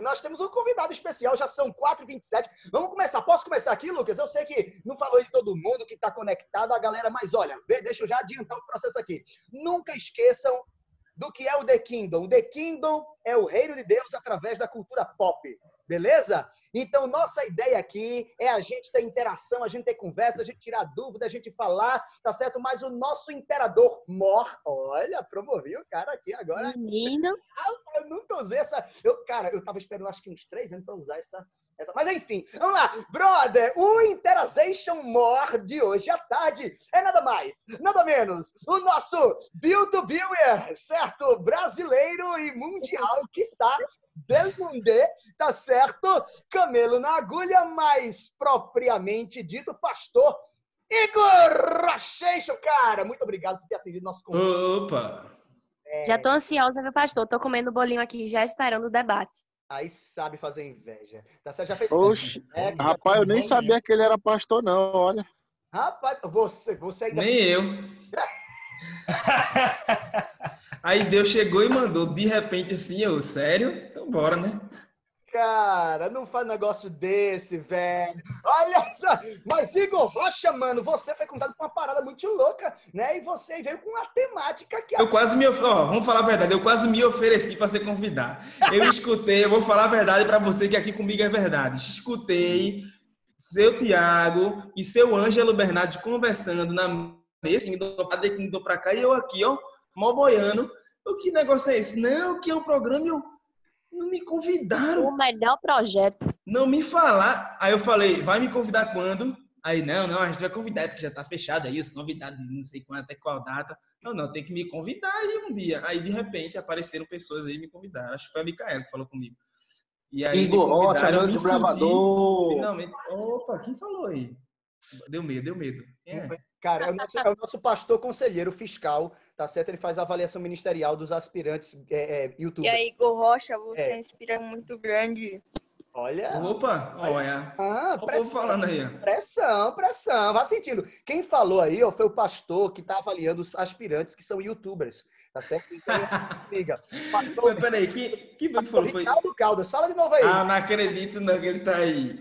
Nós temos um convidado especial, já são 4h27. Vamos começar. Posso começar aqui, Lucas? Eu sei que não falou de todo mundo que está conectado, a galera, mas olha, deixa eu já adiantar o processo aqui. Nunca esqueçam do que é o The Kingdom. O The Kingdom é o reino de Deus através da cultura pop. Beleza? Então, nossa ideia aqui é a gente ter interação, a gente ter conversa, a gente tirar dúvida, a gente falar, tá certo? Mas o nosso interador mor, olha, promovi o cara aqui agora. Menino. Eu nunca usei essa. Eu, cara, eu tava esperando acho que uns três anos para usar essa, essa. Mas enfim, vamos lá. Brother, o Interazation More de hoje à tarde é nada mais, nada menos, o nosso Bill to Biller, certo? Brasileiro e mundial, quiçá, Belmundê, tá certo? Camelo na agulha, mais propriamente dito, pastor Igor Racheixo, cara. Muito obrigado por ter atendido nosso convite. Opa! É... Já tô ansiosa, meu pastor. Tô comendo bolinho aqui, já esperando o debate. Aí sabe fazer inveja. Tá, você já fez Oxe, é, rapaz, eu nem sabia que ele era pastor, não, olha. Rapaz, você, você ainda... Nem eu. Aí Deus chegou e mandou, de repente assim, eu, sério? Então bora, né? Cara, não faz negócio desse, velho. Olha só, mas Igor Rocha, mano, você foi contado com uma parada muito louca, né? E você veio com uma temática que. Eu quase me ofereci, vamos falar a verdade, eu quase me ofereci para ser convidado. Eu escutei, eu vou falar a verdade para você que aqui comigo é verdade. Escutei seu Tiago e seu Ângelo Bernardes conversando na mesa, que indo para cá e eu aqui, ó mó boiano. O que negócio é esse? Não, que é um programa eu não me convidaram. O melhor projeto. Não me falar. Aí eu falei, vai me convidar quando? Aí, não, não, a gente vai convidar, porque já tá fechado aí, os convidados não sei quando, até qual data. Não, não, tem que me convidar aí um dia. Aí, de repente, apareceram pessoas aí e me convidaram. Acho que foi a Micaela que falou comigo. E aí, Igor Rocha, meu desbravador. Finalmente. Opa, quem falou aí? Deu medo, deu medo. É. Cara, é o, nosso, é o, nosso, pastor conselheiro fiscal, tá certo? Ele faz a avaliação ministerial dos aspirantes é, é, YouTube. E aí, Igor Rocha, você é. inspira muito grande. Olha. Opa, olha. Ah, pressão, falando aí. Pressão, pressão. Vá sentindo. Quem falou aí ó, foi o pastor que está avaliando os aspirantes que são youtubers. Tá certo? Então, liga. Pastor... Mas peraí, que, que foi que falou? Foi... Ricardo Caldas, fala de novo aí. Ah, não acredito não que ele tá aí.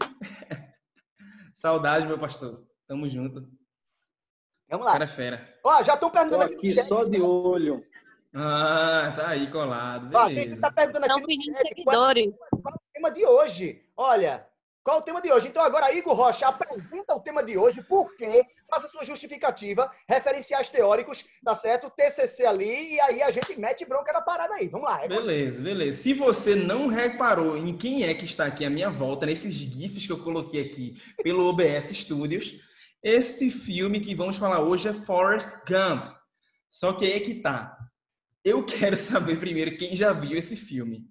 Saudade, meu pastor. Tamo junto. Vamos lá. Cara é fera. Ó, já estão perguntando aqui. aqui só de olho. Ah, tá aí colado. Beleza. Ó, quem está perguntando aqui Não no chat, qual, é qual é o tema de hoje? Olha, qual é o tema de hoje? Então, agora, Igor Rocha, apresenta o tema de hoje, por quê? Faça sua justificativa, referenciais teóricos, tá certo? TCC ali, e aí a gente mete bronca na parada aí. Vamos lá. É beleza, beleza. Se você não reparou em quem é que está aqui à minha volta, nesses GIFs que eu coloquei aqui pelo OBS Studios, esse filme que vamos falar hoje é Forrest Gump. Só que aí é que tá. Eu quero saber primeiro quem já viu esse filme.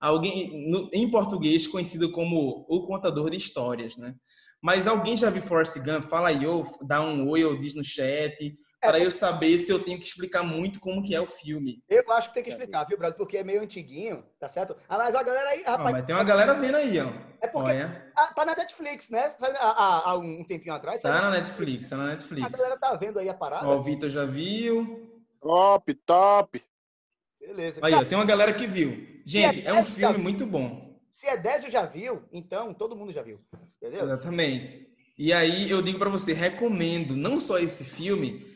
Alguém, no, em português, conhecido como O Contador de Histórias, né? Mas alguém já viu Forrest Gump? Fala aí, ou dá um oi ou diz no chat para eu saber se eu tenho que explicar muito como que é o filme. Eu acho que tem que explicar, viu, Brado? Porque é meio antiguinho, tá certo? Ah, mas a galera aí, rapaz... Ah, mas tem uma galera vendo aí, ó. É porque Olha. tá na Netflix, né? Há, há um tempinho atrás. Tá na Netflix, tá na Netflix. A galera tá vendo aí a parada. Ó, o Vitor já viu. Top, top. Beleza. Aí, ó, tem uma galera que viu. Gente, é, é um filme muito bom. Se é 10 já viu, então todo mundo já viu. Entendeu? Exatamente. E aí eu digo para você, recomendo não só esse filme,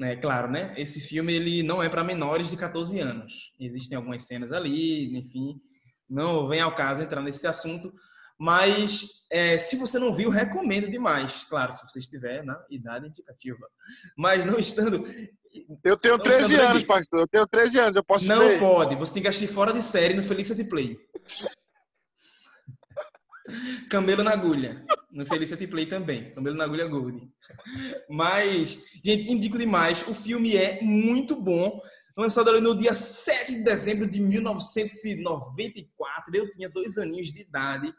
é claro, né? Esse filme ele não é para menores de 14 anos. Existem algumas cenas ali, enfim, não vem ao caso entrar nesse assunto. Mas é, se você não viu, recomendo demais. Claro, se você estiver na idade indicativa. Mas não estando. Eu tenho 13 anos, pastor. Eu tenho 13 anos, eu posso Não ver. pode. Você tem que assistir fora de série no Felicity Play. Camelo na agulha. No Felicity Play também. Camelo na agulha Gold. Mas, gente, indico demais. O filme é muito bom. Lançado ali no dia 7 de dezembro de 1994. Eu tinha dois aninhos de idade.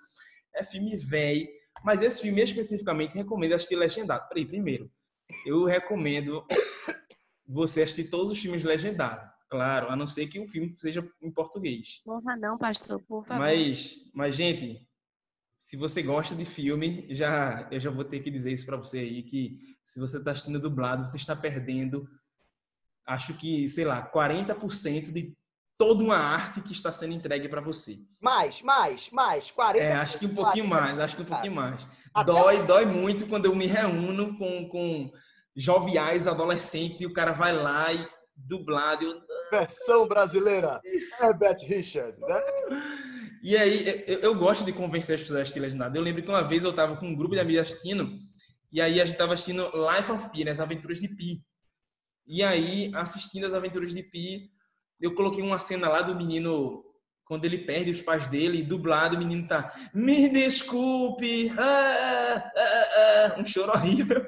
É filme velho. Mas esse filme especificamente recomendo assistir legendado. Peraí, primeiro, eu recomendo você assistir todos os filmes legendados. Claro, a não ser que o filme seja em português. Porra, não, pastor, por favor. Mas, mas gente, se você gosta de filme, já eu já vou ter que dizer isso para você aí que se você está assistindo dublado, você está perdendo acho que, sei lá, 40% de toda uma arte que está sendo entregue para você. Mais, mais, mais. 40 É, acho que um pouquinho 40. mais, acho que um pouquinho mais. Até Dói, dói muito quando eu me reúno com, com joviais adolescentes e o cara vai lá e dublado. eu- Versão brasileira. Herbert Richard, né? E aí, eu, eu gosto de convencer as pessoas a assistir legendado. Eu lembro que uma vez eu tava com um grupo de amigos assistindo, e aí a gente tava assistindo Life of Pi, né, as aventuras de Pi. E aí, assistindo as aventuras de Pi, eu coloquei uma cena lá do menino, quando ele perde os pais dele, dublado, o menino tá, me desculpe, ah, ah, ah", um choro horrível.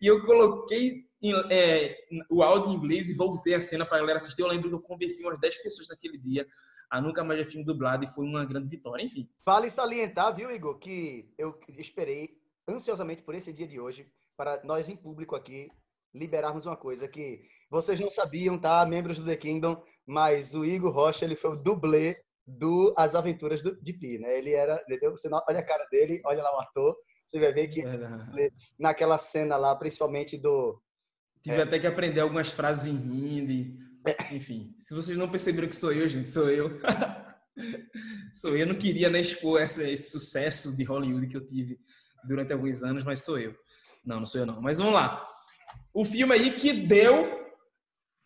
E eu coloquei em- é, o áudio em inglês e voltei a cena pra galera assistir. Eu lembro que eu convenci umas 10 pessoas naquele dia a nunca mais ver filme dublado e foi uma grande vitória. Enfim, Vale salientar, viu, Igor, que eu esperei ansiosamente por esse dia de hoje para nós em público aqui liberarmos uma coisa que vocês não sabiam, tá, membros do The Kingdom, mas o Igor Rocha, ele foi o dublê do As Aventuras do, de Pi, né? Ele era, entendeu? Você não- olha a cara dele, olha lá o ator, você vai ver que naquela cena lá, principalmente do tive até que aprender algumas frases em hindi. Enfim, se vocês não perceberam que sou eu, gente, sou eu. sou eu. Eu não queria né, expor essa- esse sucesso de Hollywood que eu tive durante alguns anos, mas sou eu. Não, não sou eu não. Mas vamos lá. O filme aí que deu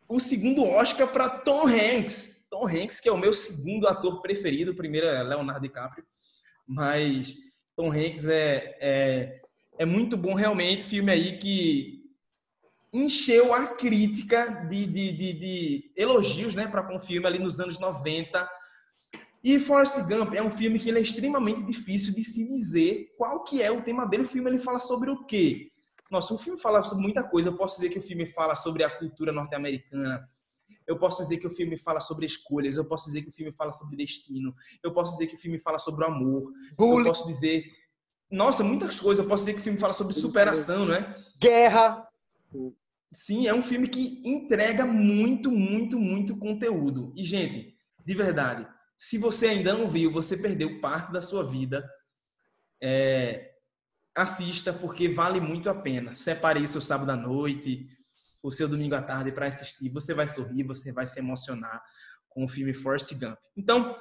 o segundo Oscar para Tom Hanks. Tom Hanks, que é o meu segundo ator preferido. O primeiro é Leonardo DiCaprio. Mas Tom Hanks é, é, é muito bom realmente. Filme aí que encheu a crítica de, de, de, de elogios né, para com o filme ali nos anos 90. E Forrest Gump é um filme que ele é extremamente difícil de se dizer qual que é o tema dele. O filme ele fala sobre o quê? Nossa, o filme fala sobre muita coisa. Eu posso dizer que o filme fala sobre a cultura norte-americana. Eu posso dizer que o filme fala sobre escolhas. Eu posso dizer que o filme fala sobre destino. Eu posso dizer que o filme fala sobre o amor. Eu posso dizer... Nossa, muitas coisas. Eu posso dizer que o filme fala sobre superação, né? guerra. Sim, é um filme que entrega muito, muito, muito conteúdo. E, gente, de verdade, se você ainda não viu, você perdeu parte da sua vida. É, assista, porque vale muito a pena. Separe o seu sábado à noite, o seu domingo à tarde para assistir. Você vai sorrir, você vai se emocionar com o filme Forrest Gump. Então,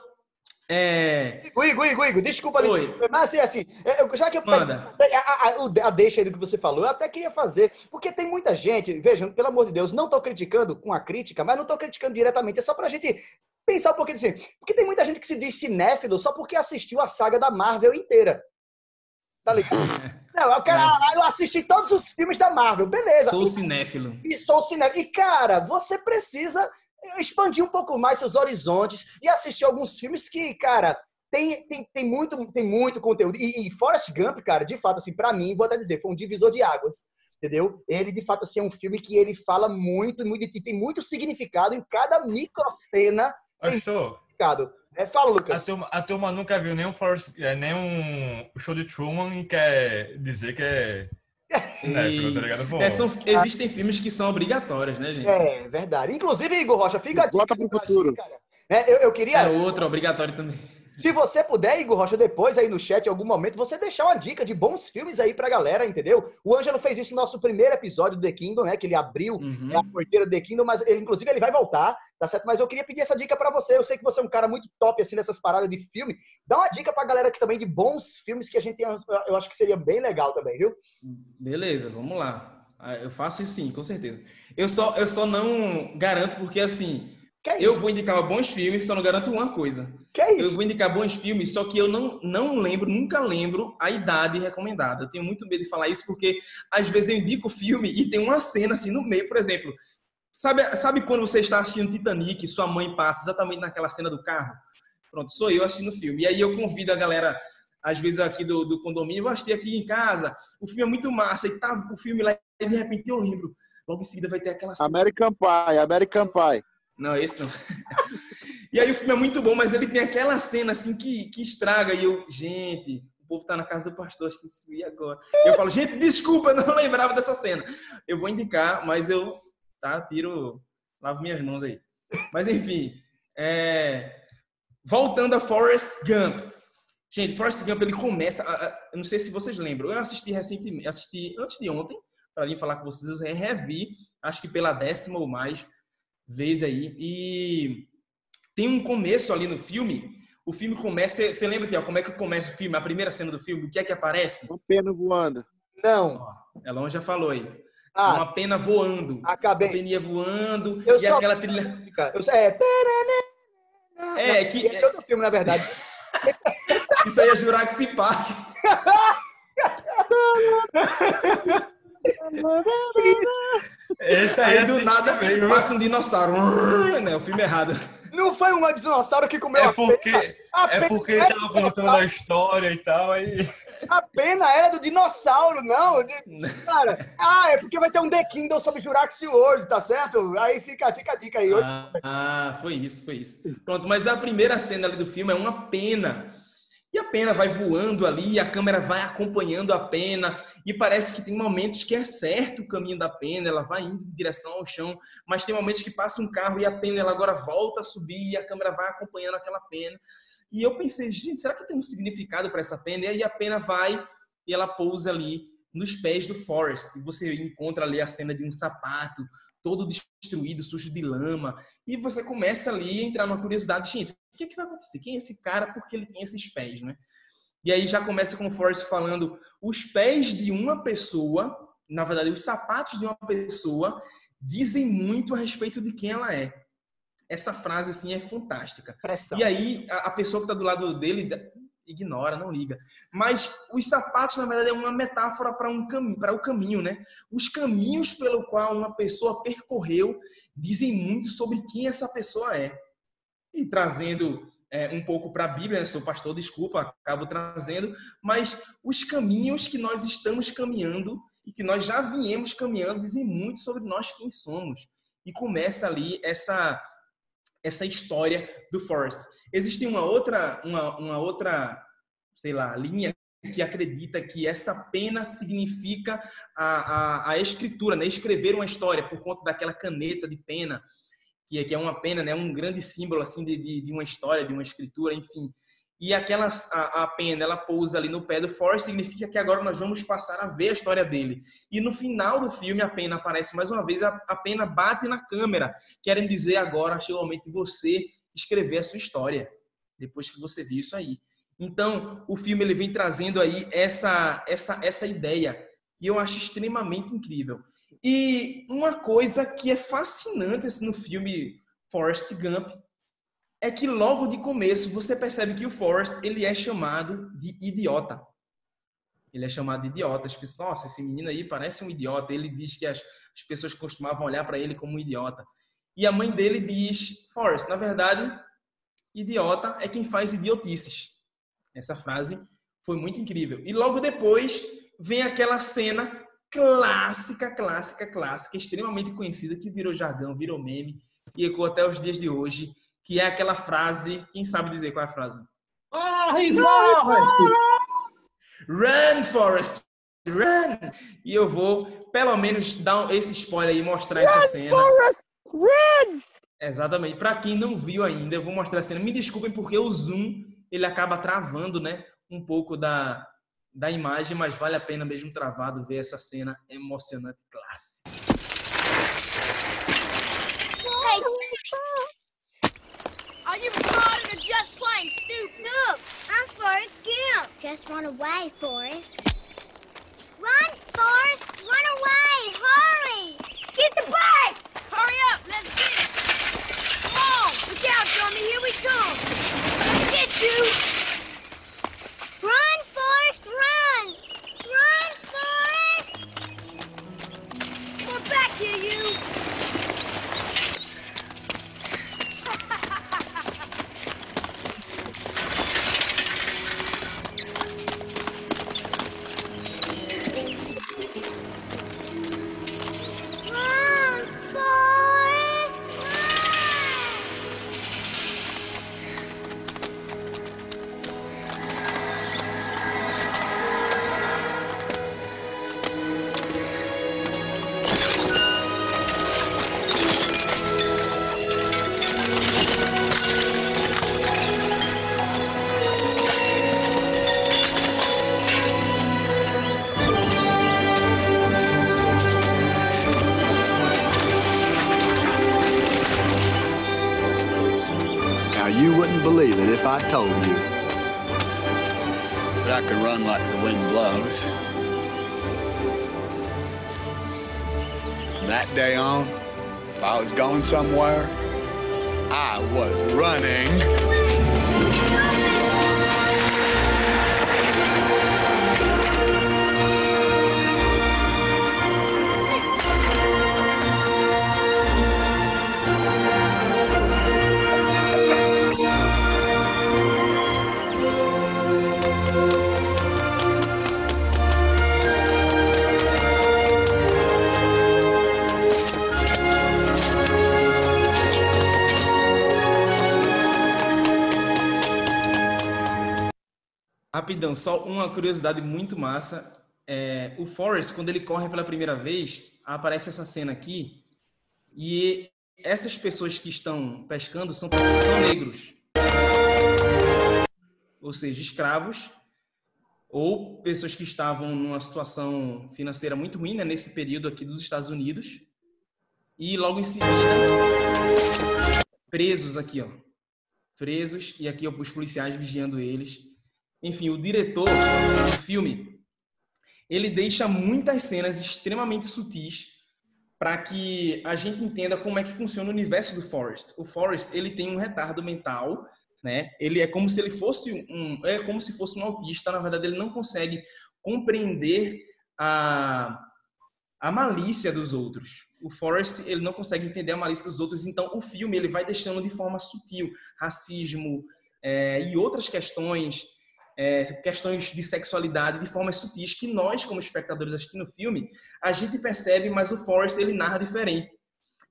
é, Igor, Igor, Igor, Igor, desculpa ali. Mas assim, assim, eu- já que eu Manda. A, a, a- a deixa aí do que você falou, eu até queria fazer, porque tem muita gente, vejam, pelo amor de Deus, não estou criticando com a crítica, mas não estou criticando diretamente, é só pra gente pensar um pouquinho assim, porque tem muita gente que se diz cinéfilo só porque assistiu a saga da Marvel inteira. Tá ligado? Não, eu, quero, ah, eu assisti todos os filmes da Marvel, beleza. sou cinéfilo. E sou cinema. E, cara, você precisa expandir um pouco mais seus horizontes e assistir alguns filmes que, cara, tem, tem, tem, muito, tem muito conteúdo. E, e Forrest Gump, cara, de fato, assim, pra mim, vou até dizer, foi um divisor de águas. Entendeu? Ele, de fato, assim, é um filme que ele fala muito, muito e tem muito significado em cada microcena. Pastor, Significado. É, fala, a Lucas. turma, a turma nunca viu nenhum, Forrest, é, nenhum show de Truman e quer dizer que é cinéfilo, tá ligado? Pô, É, são- existem filmes que são obrigatórios, né, gente? É verdade. Inclusive, Igor Rocha, fica a dica Bota pro futuro. cara. É, eu, eu queria. É outro obrigatório também. Se você puder, Igor Rocha, depois aí no chat, em algum momento, você deixar uma dica de bons filmes aí pra galera, entendeu? O Ângelo fez isso no nosso primeiro episódio do The Kingdom, né? Que ele abriu Uhum. é a porteira do The Kingdom, mas ele, inclusive, ele vai voltar, tá certo? Mas eu queria pedir essa dica pra você. Eu sei que você é um cara muito top, assim, nessas paradas de filme. Dá uma dica pra galera aqui também de bons filmes que a gente tem, eu acho que seria bem legal também, viu? Beleza, vamos lá. Ah, Eu faço isso sim, com certeza. Eu só, eu só não garanto porque, assim, é eu vou indicar bons filmes, só não garanto uma coisa. Que é Eu isso? vou indicar bons filmes, só que eu não, não lembro, nunca lembro a idade recomendada. Eu tenho muito medo de falar isso porque, às vezes, eu indico filme e tem uma cena assim no meio, por exemplo. Sabe, sabe quando você está assistindo Titanic e sua mãe passa exatamente naquela cena do carro? Pronto, sou eu assistindo o filme. E aí eu convido a galera, às vezes aqui do, do condomínio, eu assisti aqui em casa, o filme é muito massa, e tá o filme lá, e de repente eu lembro. Logo em seguida vai ter aquela cena. American Pie, American Pie. Não, esse não. e aí o filme é muito bom, mas ele tem aquela cena assim que, que estraga. E eu, gente, o povo tá na casa do pastor, acho que isso ia agora. Eu falo, gente, desculpa, eu não lembrava dessa cena. Eu vou indicar, mas eu, tá, tiro, lavo minhas mãos aí. Mas enfim, é, voltando a Forrest Gump. Gente, Forrest Gump, ele começa, a- a- eu não sei se vocês lembram, eu assisti recentemente, assisti antes de ontem, para vir falar com vocês, eu revi, acho que pela décima ou mais vez aí. E tem um começo ali no filme. O filme começa. Você lembra, Tiago, como é que começa o filme? A primeira cena do filme, o que é que aparece? Uma pena voando. Não. Ela já falou aí. Ah, Uma pena voando. Uma acabei. peninha voando. Eu e só- aquela trilha. Música. Eu, é. É, que. É outro filme, na verdade. Isso aí é Jurassic Park. Esse aí Aí é do assim nada mesmo. passa um dinossauro. Né, o filme errado. Não foi um dinossauro que comeu É a pena. A é porque ele tava contando a história e tal, aí. A pena era do dinossauro, não. de- Cara, ah, é porque vai ter um The Kindle sobre Jurassic World, tá certo? Aí fica, fica a dica aí. Hoje, Ah, ah, foi isso, foi isso. Pronto, mas a primeira cena ali do filme é uma pena. E a pena vai voando ali, a câmera vai acompanhando a pena, e parece que tem momentos que é certo o caminho da pena, ela vai indo em direção ao chão, mas tem momentos que passa um carro e a pena ela agora volta a subir e a câmera vai acompanhando aquela pena. E eu pensei, gente, será que tem um significado para essa pena? E aí a pena vai e ela pousa ali nos pés do Forrest. E você encontra ali a cena de um sapato todo destruído, sujo de lama. E você começa ali a entrar numa curiosidade, gente, o que, é que vai acontecer? Quem é esse cara? Porque ele tem esses pés, né? E aí já começa com o Forrest falando os pés de uma pessoa, na verdade, os sapatos de uma pessoa dizem muito a respeito de quem ela é. Essa frase, assim, é fantástica. pressão. E aí, a, a pessoa que está do lado dele ignora, não liga. Mas os sapatos, na verdade, é uma metáfora para um caminho, para o caminho, né? Os caminhos pelo qual uma pessoa percorreu dizem muito sobre quem essa pessoa é. E trazendo é, um pouco para a Bíblia, né? sou pastor, desculpa, acabo trazendo, mas os caminhos que nós estamos caminhando e que nós já viemos caminhando dizem muito sobre nós quem somos. E começa ali essa essa história do Forrest. Existe uma outra, uma, uma outra, sei lá, linha que acredita que essa pena significa a, a, a escritura, né? escrever uma história por conta daquela caneta de pena, que é, uma pena, né? um grande símbolo assim de, de, de uma história, de uma escritura, enfim. E aquela a, a pena, ela pousa ali no pé do Forrest, significa que agora nós vamos passar a ver a história dele. E no final do filme, a pena aparece mais uma vez, a, a pena bate na câmera, querem dizer agora chegou o momento de você escrever a sua história depois que você viu isso aí. Então, o filme ele vem trazendo aí essa essa essa ideia e eu acho extremamente incrível. E uma coisa que é fascinante assim, no filme Forrest Gump é que logo de começo você percebe que o Forrest ele é chamado de idiota. Ele é chamado de idiota. As pessoas, esse menino aí parece um idiota. Ele diz que as, as pessoas costumavam olhar para ele como um idiota. E a mãe dele diz, Forrest, na verdade, idiota é quem faz idiotices. Essa frase foi muito incrível. E logo depois vem aquela cena clássica, clássica, clássica, extremamente conhecida, que virou jargão, virou meme e ecoa até os dias de hoje, que é aquela frase, quem sabe dizer qual é a frase? Run, Forrest! Run! E eu vou, pelo menos, dar esse spoiler aí, mostrar essa cena. Run! Exatamente. Para quem não viu ainda, eu vou mostrar a cena. Me desculpem porque o zoom ele acaba travando, né, um pouco da, da imagem, mas vale a pena mesmo travado ver essa cena emocionante clássica. Are you retarded or just plain stupid? Look, I'm Forrest Gump. Just run away, Forrest. Run, Forrest! Run away! Hurry! Get the bags! Hurry up! Let's get it! Come on! Look out, Dummy! Here we come! Get you! I was running. Rapidão, só uma curiosidade muito massa. É, o Forrest, quando ele corre pela primeira vez, aparece essa cena aqui, e essas pessoas que estão pescando são, são negros. Ou seja, escravos, ou pessoas que estavam numa situação financeira muito ruim, né, nesse período aqui dos Estados Unidos. E logo em seguida, presos aqui, ó. Presos, e aqui ó, os policiais vigiando eles enfim, o diretor do filme, ele deixa muitas cenas extremamente sutis para que a gente entenda como é que funciona o universo do Forrest. O Forrest, ele tem um retardo mental, né? Ele é como se ele fosse um, é como se fosse um autista, na verdade ele não consegue compreender a a malícia dos outros. O Forrest, ele não consegue entender a malícia dos outros, então o filme ele vai deixando de forma sutil racismo é, e outras questões é, questões de sexualidade de formas sutis que nós, como espectadores assistindo o filme, a gente percebe, mas o Forrest ele narra diferente.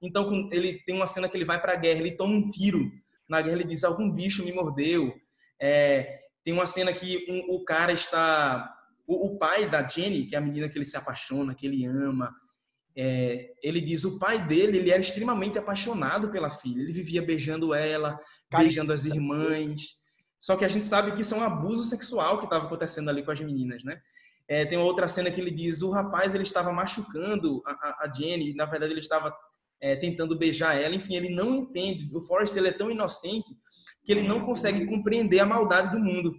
Então, ele tem uma cena que ele vai para a guerra, ele toma um tiro na guerra, ele diz: algum bicho me mordeu. É, tem uma cena que um, o cara está, o, o, pai da Jenny, que é a menina que ele se apaixona, que ele ama, é, ele diz o pai dele ele era extremamente apaixonado pela filha. Ele vivia beijando ela, beijando as irmãs. Só que a gente sabe que isso é um abuso sexual que estava acontecendo ali com as meninas, né? É, tem uma outra cena que ele diz, o rapaz ele estava machucando a, a Jenny, na verdade ele estava é, tentando beijar ela, enfim, ele não entende. O Forrest ele é tão inocente que ele não consegue compreender a maldade do mundo.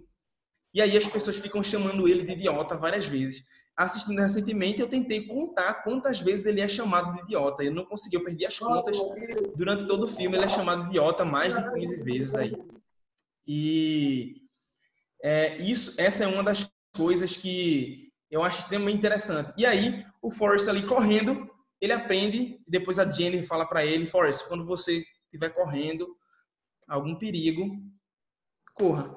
E aí as pessoas ficam chamando ele de idiota várias vezes. Assistindo recentemente, eu tentei contar quantas vezes ele é chamado de idiota. Eu não consegui, eu perdi as contas. Durante todo o filme, ele é chamado de idiota mais de 15 vezes aí. E é, isso, essa é uma das coisas que eu acho extremamente interessante. E aí, o Forrest ali correndo, ele aprende, depois a Jenny fala para ele, Forrest, quando você estiver correndo, algum perigo, corra.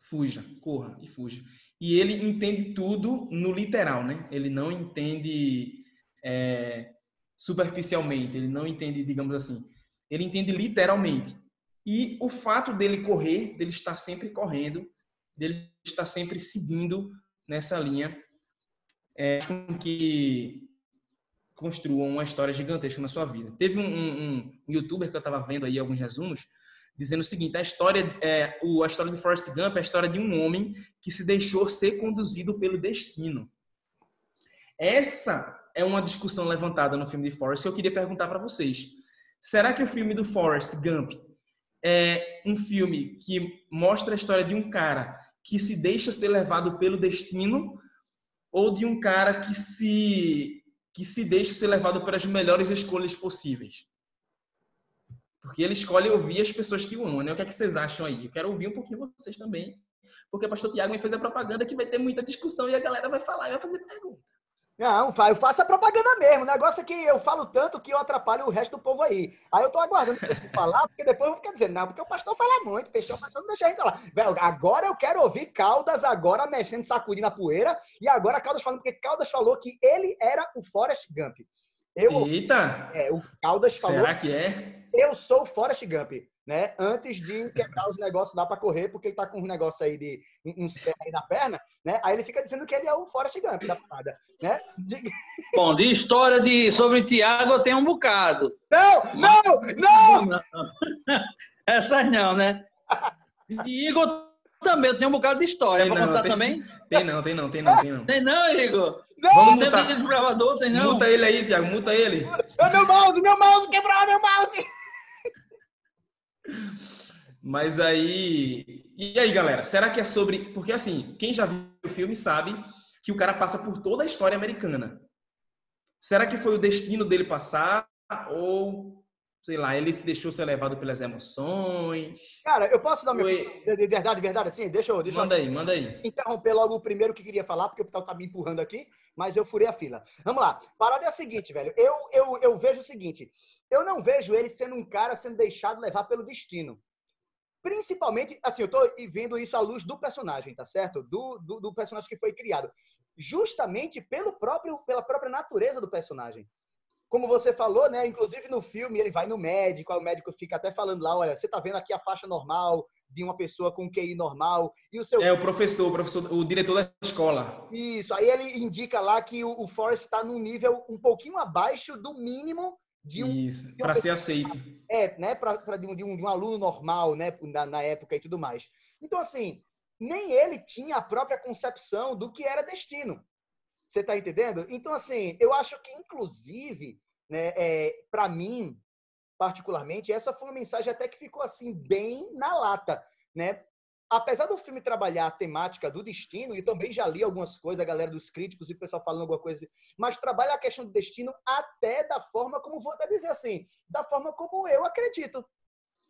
Fuja, corra e fuja. E ele entende tudo no literal, né? Ele não entende é, superficialmente, ele não entende, digamos assim, ele entende literalmente. E o fato dele correr, dele estar sempre correndo, dele estar sempre seguindo nessa linha, é que construam uma história gigantesca na sua vida. Teve um, um, um youtuber que eu estava vendo aí alguns resumos, dizendo o seguinte: a história, é, o, a história de Forrest Gump é a história de um homem que se deixou ser conduzido pelo destino. Essa é uma discussão levantada no filme de Forrest que eu queria perguntar para vocês. Será que o filme do Forrest Gump é um filme que mostra a história de um cara que se deixa ser levado pelo destino ou de um cara que se que se deixa ser levado pelas melhores escolhas possíveis. Porque ele escolhe ouvir as pessoas que o amam, né? O que é que vocês acham aí? Eu quero ouvir um pouquinho vocês também. Porque o pastor Tiago me fez a propaganda que vai ter muita discussão e a galera vai falar e vai fazer pergunta. Não, eu faço a propaganda mesmo. O negócio é que eu falo tanto que eu atrapalho o resto do povo aí. Aí eu tô aguardando pra falar, porque depois eu vou ficar dizendo, não, porque o pastor fala muito, o pastor não deixa a gente falar. Velho, agora eu quero ouvir Caldas agora mexendo, sacudindo a poeira, e agora Caldas falando, porque Caldas falou que ele era o Forrest Gump. Eu, Eita! É, o Caldas falou. Será que é? Eu sou o Forrest Gump né? Antes de quebrar os negócios lá para correr, porque ele tá com um negócio aí de um, um aí na perna, né? Aí ele fica dizendo que ele é o Forrest Gump da parada, né? De... Bom, de história de sobre Tiago eu tenho um bocado. Não, não, não! não. Essas não, né? E Igor também, eu tenho um bocado de história. Vou contar tem, também? Tem não, tem não, tem não, tem não. Tem não, Igor? Não! Vamos tem vídeo desbravador, tem não? Muta ele aí, Tiago, muta ele. É meu mouse, meu mouse, quebrou meu mouse! Mas aí. E aí, galera? Será que é sobre. Porque assim, quem já viu o filme sabe que o cara passa por toda a história americana. Será que foi o destino dele passar? Ou, sei lá, ele se deixou ser levado pelas emoções? Cara, eu posso dar meu. Foi- De de verdade, de verdade, assim? Deixa eu. Deixa eu- Manda aí, manda aí. interromper logo o primeiro que queria falar, porque o pessoal tá me empurrando aqui, mas eu furei a fila. Vamos lá. Parada é a seguinte, velho. Eu, eu, eu vejo o seguinte. Eu não vejo ele sendo um cara sendo deixado levar pelo destino. Principalmente, assim, eu tô vendo isso à luz do personagem, tá certo? Do, do, do personagem que foi criado. Justamente pelo próprio, pela própria natureza do personagem. Como você falou, né? Inclusive no filme, ele vai no médico, aí o médico fica até falando lá, olha, você tá vendo aqui a faixa normal de uma pessoa com QI normal, e o seu É o professor, o professor, o diretor da escola. isso, aí ele indica lá que o, o Forrest está num nível um pouquinho abaixo do mínimo de um, Isso, para ser aceito. é, né, pra de, um, de um- de um aluno normal, né, na, na época e tudo mais. Então, assim, nem ele tinha a própria concepção do que era destino. Você tá entendendo? Então, assim, eu acho que, inclusive, né, é, para mim, particularmente, essa foi uma mensagem até que ficou, assim, bem na lata, né? Apesar do filme trabalhar a temática do destino, e também já li algumas coisas, a galera dos críticos e o pessoal falando alguma coisa, mas trabalha a questão do destino até da forma como, vou até dizer assim, da forma como eu acredito.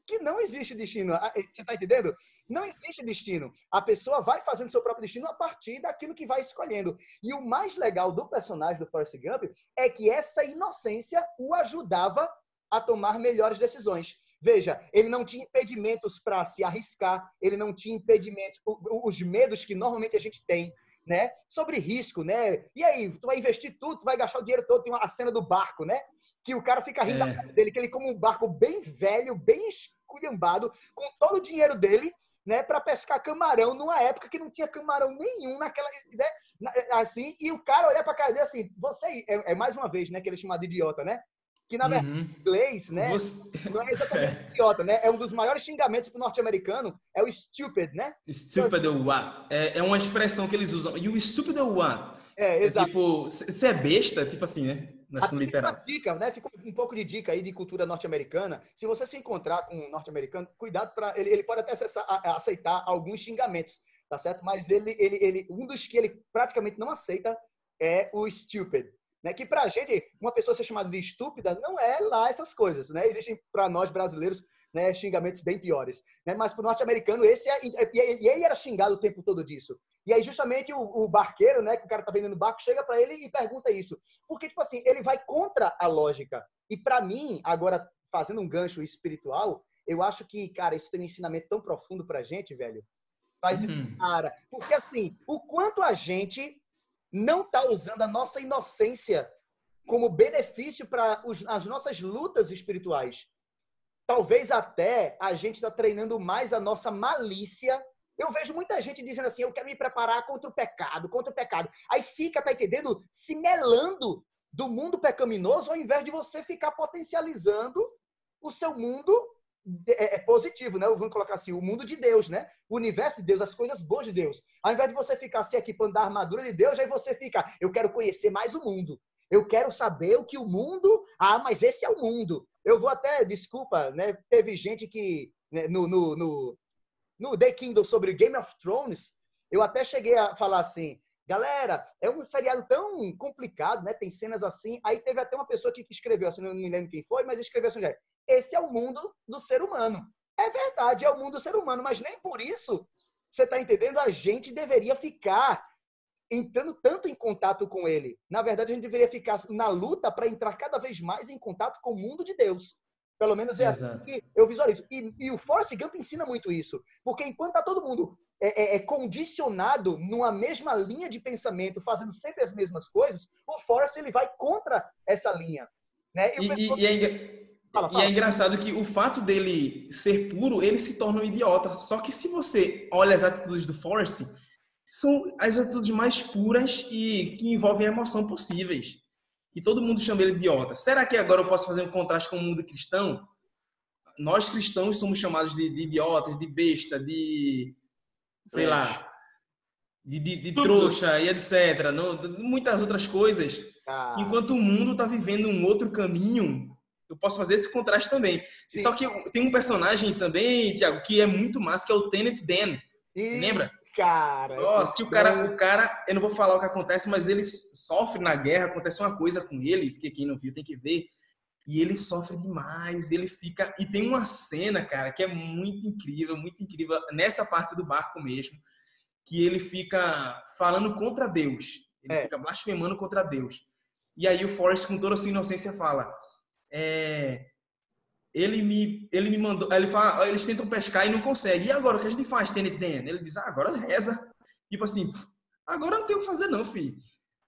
Que não existe destino. Ah, Você está entendendo? Não existe destino. A pessoa vai fazendo seu próprio destino a partir daquilo que vai escolhendo. E o mais legal do personagem do Forrest Gump é que essa inocência o ajudava a tomar melhores decisões. Veja, ele não tinha impedimentos para se arriscar, ele não tinha impedimentos, os medos que normalmente a gente tem, né? Sobre risco, né? E aí, tu vai investir tudo, tu vai gastar o dinheiro todo, tem uma- a cena do barco, né? Que o cara fica rindo É. da cara dele, que ele como um barco bem velho, bem esculhambado, com todo o dinheiro dele, né, para pescar camarão numa época que não tinha camarão nenhum naquela, né, assim, e o cara olhar para cara dele assim, você é, é mais uma vez, né, que ele é chamado de idiota, né? Que na verdade Uhum. em inglês, né, Você- não é exatamente idiota, né? É um dos maiores xingamentos pro norte-americano, é o stupid, né? Stupid what? É, é uma expressão que eles usam. You stupid what? É, É exato. tipo, você é besta? Tipo assim, né? Fica literal. uma dica, né? Fica um pouco de dica aí de cultura norte-americana. Se você se encontrar com um norte-americano, cuidado para ele, ele pode até acessar- aceitar alguns xingamentos, tá certo? Mas ele, ele, ele, um dos que ele praticamente não aceita é o stupid. Né? Que pra gente, uma pessoa ser chamada de estúpida não é lá essas coisas, né? Existem para nós brasileiros né, xingamentos bem piores, né? Mas pro norte-americano esse é, e, e ele era xingado o tempo todo disso. E aí justamente o, o barqueiro, né, que o cara tá vendendo barco, chega para ele e pergunta isso. Porque tipo assim, ele vai contra a lógica. E para mim, agora fazendo um gancho espiritual, eu acho que, cara, isso tem um ensinamento tão profundo pra gente, velho. Faz Uhum. cara, porque assim, o quanto a gente não tá usando a nossa inocência como benefício para as nossas lutas espirituais. Talvez até a gente está treinando mais a nossa malícia. Eu vejo muita gente dizendo assim: eu quero me preparar contra o pecado, contra o pecado. Aí fica, tá entendendo? Se melando do mundo pecaminoso, ao invés de você ficar potencializando o seu mundo é, é positivo, né? Vamos colocar assim, o mundo de Deus, né? O universo de Deus, as coisas boas de Deus. Ao invés de você ficar se equipando da armadura de Deus, aí você fica, eu quero conhecer mais o mundo. Eu quero saber o que o mundo. Ah, mas esse é o mundo. Eu vou até, desculpa, né? Teve gente que né, no, no, no, no The Kindle sobre Game of Thrones, eu até cheguei a falar assim, galera, é um seriado tão complicado, né? Tem cenas assim. Aí teve até uma pessoa aqui que escreveu, assim, não me lembro quem foi, mas escreveu assim, esse é o mundo do ser humano. É verdade, é o mundo do ser humano, mas nem por isso, você está entendendo? A gente deveria ficar entrando tanto em contato com ele. Na verdade, a gente deveria ficar na luta para entrar cada vez mais em contato com o mundo de Deus. Pelo menos é Exato. assim que eu visualizo. E, e o Forrest Gump ensina muito isso. Porque enquanto tá todo mundo é, é- é condicionado numa mesma linha de pensamento, fazendo sempre as mesmas coisas, o Forrest ele vai contra essa linha. Né? o E, pessoal- e- e é, engra- Fala, e fala. é engraçado que o fato dele ser puro, ele se torna um idiota. Só que se você olha as atitudes do Forrest, são as atitudes mais puras e que envolvem emoção possíveis. E todo mundo chama ele de idiota. Será que agora eu posso fazer um contraste com o mundo cristão? Nós cristãos somos chamados de, de idiotas, de besta, de. Sei lá. De, de, de trouxa e etc. Não, muitas outras coisas. Ah, Enquanto o mundo está vivendo um outro caminho, eu posso fazer esse contraste também. Sim. Só que tem um personagem também, Tiago, que é muito massa, que é o Tenet Dan. Lembra? Cara. Nossa, que o cara, o cara, eu não vou falar o que acontece, mas ele sofre na guerra, acontece uma coisa com ele, porque quem não viu tem que ver. E ele sofre demais, ele fica. E tem uma cena, cara, que é muito incrível, muito incrível, nessa parte do barco mesmo, que ele fica falando contra Deus. Ele É. fica blasfemando contra Deus. E aí o Forrest, com toda a sua inocência, fala: é, ele me, ele me mandou. Ele fala, "Ó, eles tentam pescar e não conseguem. E agora o que a gente faz, Tenet Dan? Ele diz: ah, agora reza. Tipo assim, "Pff, agora não tem o que fazer, não, filho.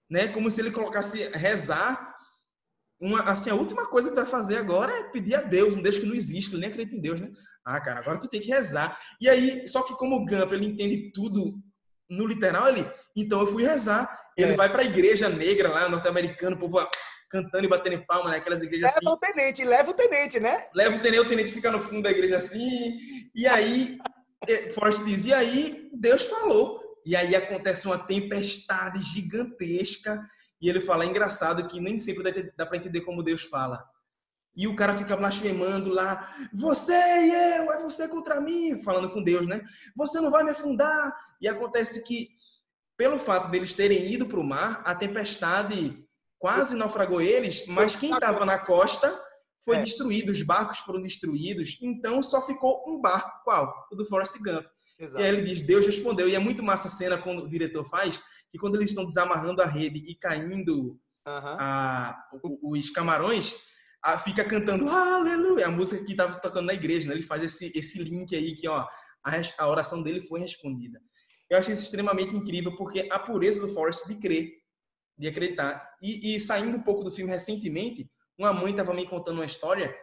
Né? Como se ele colocasse rezar. Uma, assim, a última coisa que tu vai fazer agora é pedir a Deus, um Deus que não existe, que nem acredita em Deus, né? Ah, cara, agora tu tem que rezar. E aí, só que como o Gump, ele entende tudo no literal, ele, então eu fui rezar. Ele É. vai pra igreja negra lá, norte-americano, o povo cantando e batendo palma, né? Aquelas igrejas assim Leva o tenente, leva o tenente, né? leva o tenente, o tenente fica no fundo da igreja assim, e aí, eh, Forrest diz, e aí Deus falou. E aí acontece uma tempestade gigantesca, e ele fala, é engraçado que nem sempre dá, para entender como Deus fala. E o cara fica blasfemando lá, você e eu, é você contra mim, falando com Deus, né? Você não vai me afundar. E acontece que, pelo fato deles terem ido para o mar, a tempestade quase naufragou eles, mas quem estava na costa foi É. destruído, os barcos foram destruídos, então só ficou um barco, qual? O do Forrest Gump. Exato. E aí ele diz, Deus respondeu. E é muito massa a cena quando o diretor faz, que quando eles estão desamarrando a rede e caindo a- os camarões, a- fica cantando aleluia, a música que estava tocando na igreja, né? Ele faz esse, esse link aí que, ó, a, a oração dele foi respondida. Eu achei isso extremamente incrível, porque a pureza do Forrest de crer, de acreditar. E, e saindo um pouco do filme recentemente, uma mãe estava me contando uma história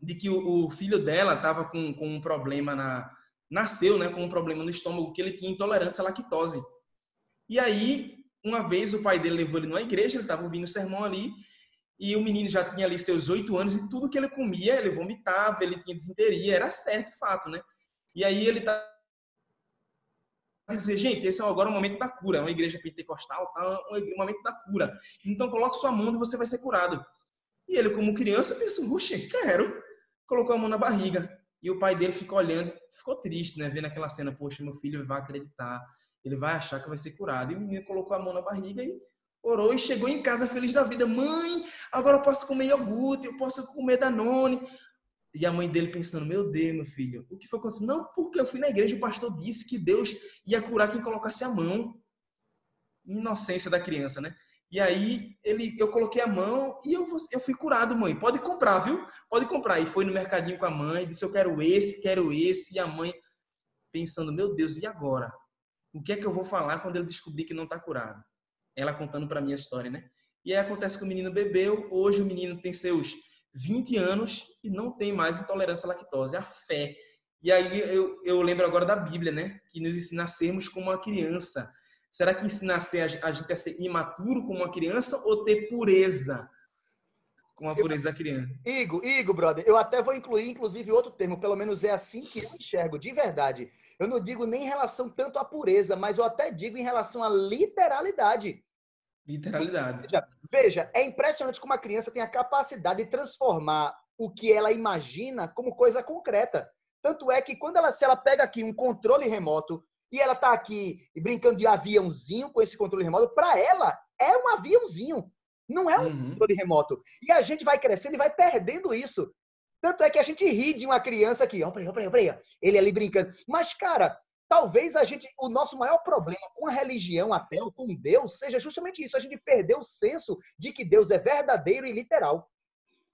de que o, o filho dela estava com, com um problema na... Nasceu, né, com um problema no estômago, que ele tinha intolerância à lactose. E aí, uma vez, o pai dele levou ele numa igreja, ele estava ouvindo o sermão ali, e o menino já tinha ali seus oito anos, e tudo que ele comia, ele vomitava, ele tinha desinteria, era certo, fato, né? E aí ele tá dizer, gente, esse é agora o momento da cura, é uma igreja pentecostal, tá? um momento da cura. Então coloque sua mão e você vai ser curado. E ele, como criança, pensou, oxe, quero. Colocou a mão na barriga. E o pai dele ficou olhando, ficou triste, né? Vendo aquela cena, poxa, meu filho vai acreditar, ele vai achar que vai ser curado. E o menino colocou a mão na barriga e orou e chegou em casa feliz da vida. Mãe, agora eu posso comer iogurte, eu posso comer Danone. E a mãe dele pensando, meu Deus, meu filho, o que foi acontecendo? Não, porque eu fui na igreja o pastor disse que Deus ia curar quem colocasse a mão. Inocência da criança, né? E aí ele, eu coloquei a mão e eu, eu fui curado, mãe. Pode comprar, viu? Pode comprar. E foi no mercadinho com a mãe, disse, eu quero esse, quero esse. E a mãe pensando, meu Deus, e agora? O que é que eu vou falar quando ele descobrir que não está curado? Ela contando para mim a história, né? E aí acontece que o menino bebeu, hoje o menino tem seus 20 anos e não tem mais intolerância à lactose, a fé. E aí eu, eu lembro agora da Bíblia, né? Que nos ensina a sermos como uma criança. Será que ensina a, a gente a ser imaturo como uma criança ou ter pureza como a pureza da criança? Igor, Igor, brother, eu até vou incluir, inclusive, outro termo, pelo menos é assim que eu enxergo, de verdade. Eu não digo nem em relação tanto à pureza, mas eu até digo em relação à literalidade. Literalidade. Veja, veja, é impressionante como a criança tem a capacidade de transformar o que ela imagina como coisa concreta. Tanto é que quando ela, se ela pega aqui um controle remoto e ela tá aqui brincando de aviãozinho com esse controle remoto, para ela é um aviãozinho, não é um Uhum. controle remoto. E a gente vai crescendo e vai perdendo isso. Tanto é que a gente ri de uma criança aqui, ó, peraí, peraí, ele ali brincando. Mas, cara, talvez a gente, o nosso maior problema com a religião até ou com Deus seja justamente isso, a gente perdeu o senso de que Deus é verdadeiro e literal.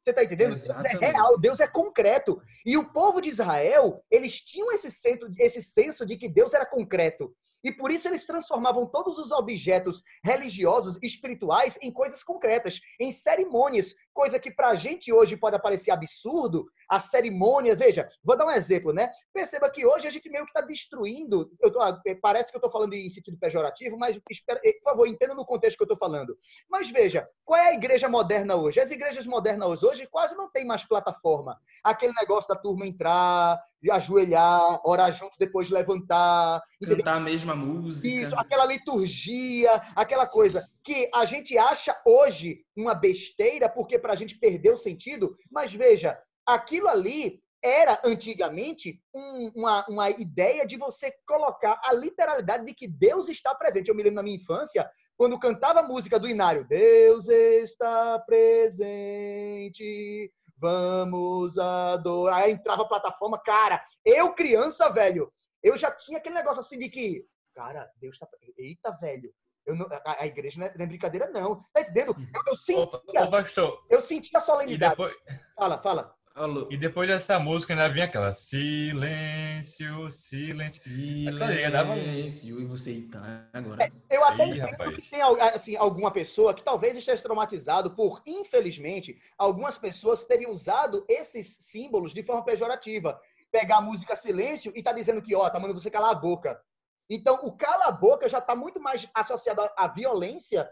Você está entendendo? Deus é real, Deus é concreto. E o povo de Israel, eles tinham esse senso, esse senso de que Deus era concreto. E por isso eles transformavam todos os objetos religiosos, espirituais, em coisas concretas, em cerimônias, coisa que pra gente hoje pode parecer absurdo. A cerimônia, veja, vou dar um exemplo, né? Perceba que hoje a gente meio que está destruindo. Eu tô, eh, parece que eu estou falando em sentido pejorativo, mas espera, eh, por favor, entenda no contexto que eu estou falando. Mas veja, qual é a igreja moderna hoje? As igrejas modernas hoje quase não tem mais plataforma. Aquele negócio da turma entrar, ajoelhar, orar junto, depois levantar. entendeu? Cantar a mesma música. Isso, aquela liturgia, aquela coisa que a gente acha hoje uma besteira, porque para a gente perdeu o sentido, mas veja, aquilo ali era antigamente um- uma, uma ideia de você colocar a literalidade de que Deus está presente. Eu me lembro na minha infância, quando cantava a música do Inário, Deus está presente, vamos adorar. Aí entrava a plataforma, cara, eu criança, velho, eu já tinha aquele negócio assim de que, cara, Deus está. Eita, velho. Eu não- a, a igreja não é, não é brincadeira, não. Tá entendendo? Eu, eu Ô, sentia, ô, pastor, eu sentia a e solenidade. depois, Fala, fala. Alô. e depois dessa música ainda vinha aquela silêncio, silêncio. Aquela aí, dava Silêncio. E você tá agora. Eu até Ih, entendo rapaz. que tem assim, alguma pessoa que talvez esteja traumatizado por, infelizmente, algumas pessoas terem usado esses símbolos de forma pejorativa. Pegar a música silêncio e tá dizendo que, ó, tá mandando você calar a boca. Então, o cala a boca já está muito mais associado à- violência,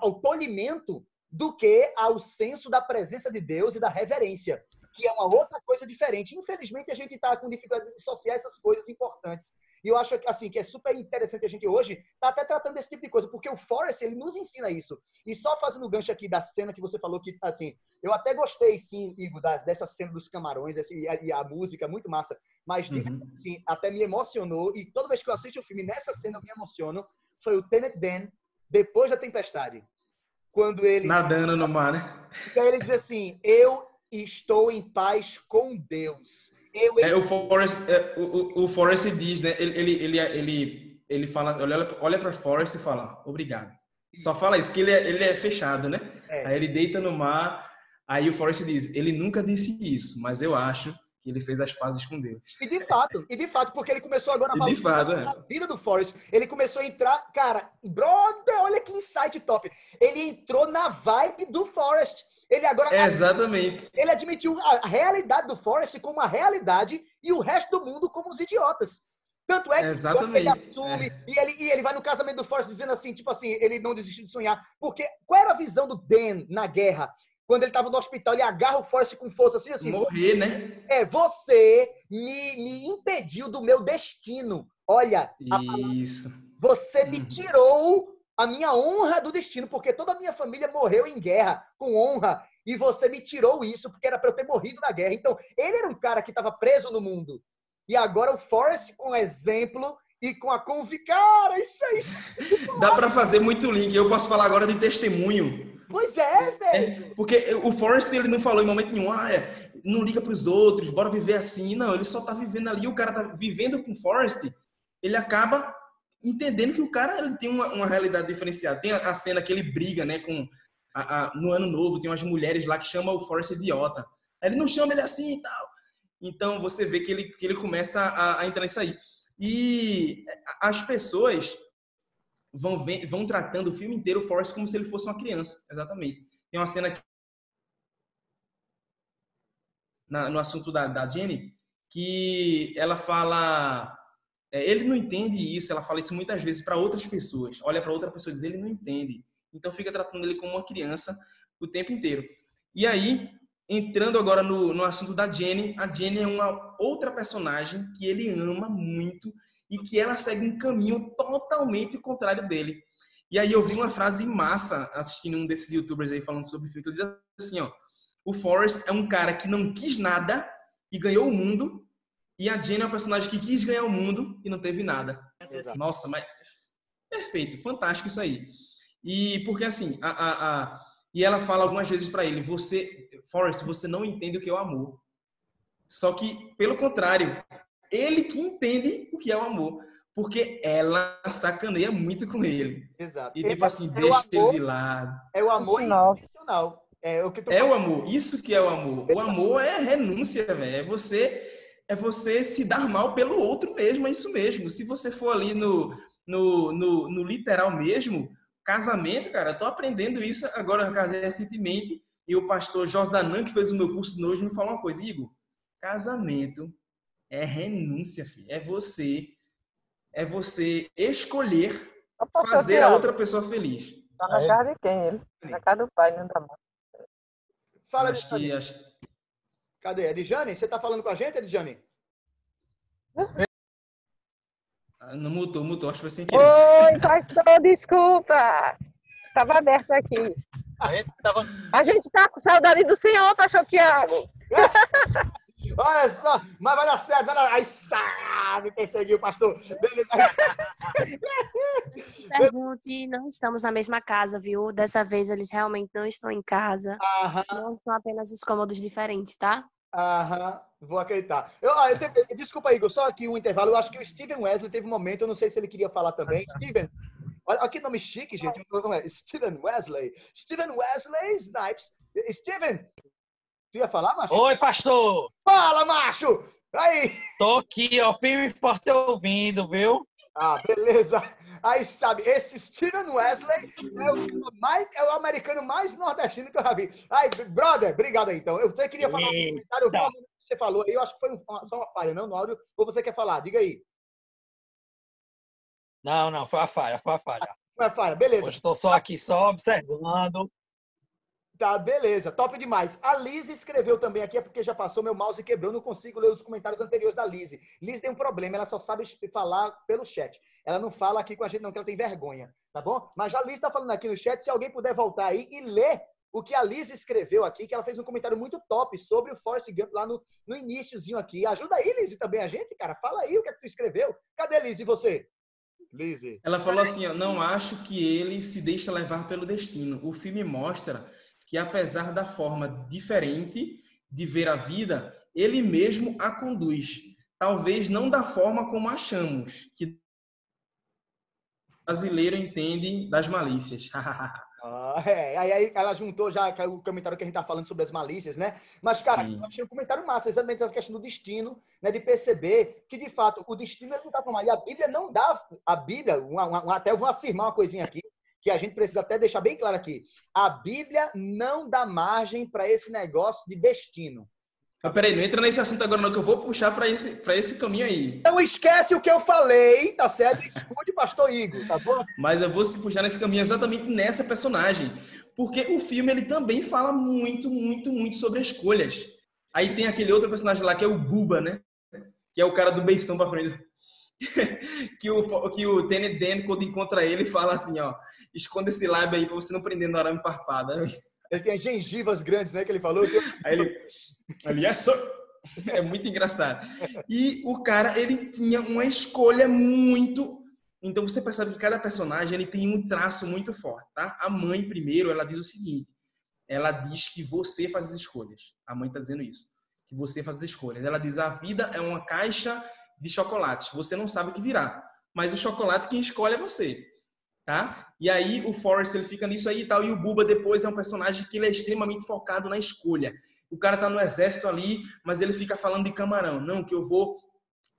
ao tolimento, do que ao senso da presença de Deus e da reverência, que é uma outra coisa diferente. Infelizmente, a gente está com dificuldade de dissociar essas coisas importantes. E eu acho assim, que é super interessante a gente hoje tá até tratando desse tipo de coisa, porque o Forrest, ele nos ensina isso. E só fazendo o gancho aqui da cena que você falou, que, assim, eu até gostei, sim, Igor, dessa cena dos camarões essa- e a, música, muito massa. Mas, Uhum. assim, até me emocionou. E toda vez que eu assisto o filme, nessa cena eu me emociono. Foi o Tenet Dan, depois da tempestade. Quando ele, Nadando no mar, né? e aí ele diz assim, eu estou em paz com Deus. Eu É, o Forrest, é, o, o, Forrest diz, né? Ele, ele, ele, ele, ele fala, olha, olha para Forrest e fala, obrigado. Só fala isso, que ele é, ele é fechado, né? É. Aí ele deita no mar, aí o Forrest diz, ele nunca disse isso, mas eu acho que ele fez as pazes com Deus. E de fato, e de fato, porque ele começou agora a falar de fato, é. da vida do Forrest. Ele começou a entrar, cara, brother, olha que insight top. Ele entrou na vibe do Forrest. Ele agora Exatamente. ele admitiu a realidade do Forrest como a realidade e o resto do mundo como os idiotas. Tanto é que Exatamente. ele assume e, ele, e ele vai no casamento do Forrest dizendo assim, tipo assim, ele não desistiu de sonhar. Porque qual era a visão do Dan na guerra? Quando ele estava no hospital, ele agarra o Forrest com força assim, assim. Morrer, né? É, você me, me impediu do meu destino. Olha, Isso. você me Uhum. tirou a minha honra do destino, porque toda a minha família morreu em guerra, com honra, e você me tirou isso, porque era para eu ter morrido na guerra. Então, ele era um cara que estava preso no mundo. E agora o Forrest, com exemplo e com a convicção. Cara, isso é isso. Dá para fazer muito link. Eu posso falar agora de testemunho. Pois é, velho. Porque o Forrest, ele não falou em momento nenhum, ah, é, não liga pros outros, bora viver assim. Não, ele só tá vivendo ali, o cara tá vivendo com o Forrest, ele acaba entendendo que o cara ele tem uma, uma realidade diferenciada. Tem a, a cena que ele briga, né, com... a- a- no Ano Novo, tem umas mulheres lá que chamam o Forrest idiota. Ele não chama ele assim e tal. Então, você vê que ele, que ele começa a, a entrar nisso aí. E as pessoas vão, ver- vão tratando o filme inteiro o Forrest como se ele fosse uma criança. Exatamente. Tem uma cena que na- no assunto da, da Jenny, que ela fala. É, ele não entende isso, ela fala isso muitas vezes para outras pessoas. Olha para outra pessoa e diz: ele não entende. Então fica tratando ele como uma criança o tempo inteiro. E aí, entrando agora no, no assunto da Jenny, a Jenny é uma outra personagem que ele ama muito e que ela segue um caminho totalmente contrário dele. E aí eu vi uma frase massa assistindo um desses youtubers aí falando sobre filme, que ele diz assim, ó, o Forrest é um cara que não quis nada e ganhou o mundo, e a Jenny é uma personagem que quis ganhar o mundo e não teve nada. Exato. Nossa, mas perfeito, fantástico isso aí. E porque assim, a, a, a- e ela fala algumas vezes para ele, você, Forrest, você não entende o que é o amor. Só que, pelo contrário, ele que entende o que é o amor, porque ela sacaneia muito com ele. Exato. E tipo assim, é, o deixa ele amor, de lado. é o amor incondicional. É o que tu É o amor, isso que é o amor. O amor é renúncia, velho. É você é você se dar mal pelo outro mesmo, é isso mesmo. Se você for ali no, no, no, no literal mesmo, casamento, cara, eu tô aprendendo isso agora, eu casei recentemente, e o pastor Josanã, que fez o meu curso de hoje, me falou uma coisa, Igor, casamento é renúncia, filho. É você, é você escolher fazer a outra pessoa feliz. Tá na casa de quem ele? Na casa do pai, não dá mais. Fala, Acho que, Edjane. acho, Cadê? Edjane? Você tá falando com a gente, Edjane? Ah, Não mutou, mutou, acho que foi sem querer. Oi, pastor, desculpa. Estava aberto aqui. A gente tava... A gente tá com saudade do senhor, pastor Tiago. Olha só, mas vai dar certo, vai dar... Aí sabe, perseguiu o pastor. Beleza. Pergunte, não estamos na mesma casa, viu? Dessa vez eles realmente não estão em casa. Aham, Não são apenas os cômodos diferentes, tá? Aham, vou acreditar. Eu, ah, eu te- desculpa, Igor, só aqui um intervalo. Eu acho que o Steven Wesley teve um momento, eu não sei se ele queria falar também. Steven, olha olha que nome chique, gente. É? Steven Wesley. Steven Wesley Snipes. Steven, tu ia falar, macho? Oi, pastor! Fala, macho! Aí! Tô aqui, ó, firme e forte ouvindo, viu? Ah, beleza. Aí sabe, esse Steven Wesley é o, mais, é o americano mais nordestino que eu já vi. Aí, brother, obrigado aí. Então, eu você queria falar um Eita. comentário, eu vi uma coisa que você falou aí, eu acho que foi um- uma- só uma falha, não, no áudio, ou você quer falar? Diga aí. Não, não, foi a falha, foi a falha. Foi a falha, beleza. Hoje estou só aqui, só observando. Tá, beleza, top demais. A Liz escreveu também aqui, é porque já passou meu mouse e quebrou, não consigo ler os comentários anteriores da Liz. Liz tem um problema, ela só sabe falar pelo chat. Ela não fala aqui com a gente, não, que ela tem vergonha, tá bom? Mas a Liz está falando aqui no chat, se alguém puder voltar aí e ler o que a Liz escreveu aqui, que ela fez um comentário muito top sobre o Forrest Gump lá no, no iníciozinho aqui. Ajuda aí, Liz, também a gente, cara. Fala aí o que é que tu escreveu. Cadê Liz e você? Liz. Ela falou assim, ó, não acho que ele se deixa levar pelo destino. O filme mostra que apesar da forma diferente de ver a vida, ele mesmo a conduz. Talvez não da forma como achamos, que o brasileiro entende das malícias. Ah, é. Aí, aí ela juntou já o comentário que a gente tá falando sobre as malícias, né? Mas, cara, Sim. eu achei um comentário massa, exatamente essa questão do destino, né? De perceber que, de fato, o destino ele não tá formado. E a Bíblia não dá. A Bíblia, uma- uma- até eu vou afirmar uma coisinha aqui, que a gente precisa até deixar bem claro aqui. A Bíblia não dá margem para esse negócio de destino. Mas peraí, não entra nesse assunto agora não, que eu vou puxar para esse, pra esse caminho aí. Não esquece o que eu falei, tá certo? Escute, pastor Igor, tá bom? Mas eu vou se puxar nesse caminho exatamente nessa personagem. Porque o filme ele também fala muito, muito, muito sobre escolhas. Aí tem aquele outro personagem lá que é o Buba, né? Que é o cara do beição pra frente. que o, que o Tenny Dan, quando encontra ele, fala assim, ó, esconda esse lábio aí pra você não prender no arame farpado. Ele tem as gengivas grandes, né? Que ele falou. Aí ele, ele é só... É muito engraçado. E o cara, ele tinha uma escolha muito... Então você percebe que cada personagem ele tem um traço muito forte, tá? A mãe, primeiro, ela diz o seguinte. Ela diz que você faz as escolhas. A mãe tá dizendo isso. Que você faz as escolhas. Ela diz, a vida é uma caixa de chocolates. Você não sabe o que virá. Mas o chocolate quem escolhe é você. Tá? E aí o Forrest ele fica nisso aí e tal. E o Buba depois é um personagem que ele é extremamente focado na escolha. O cara tá no exército ali, mas ele fica falando de camarão. Não, que eu vou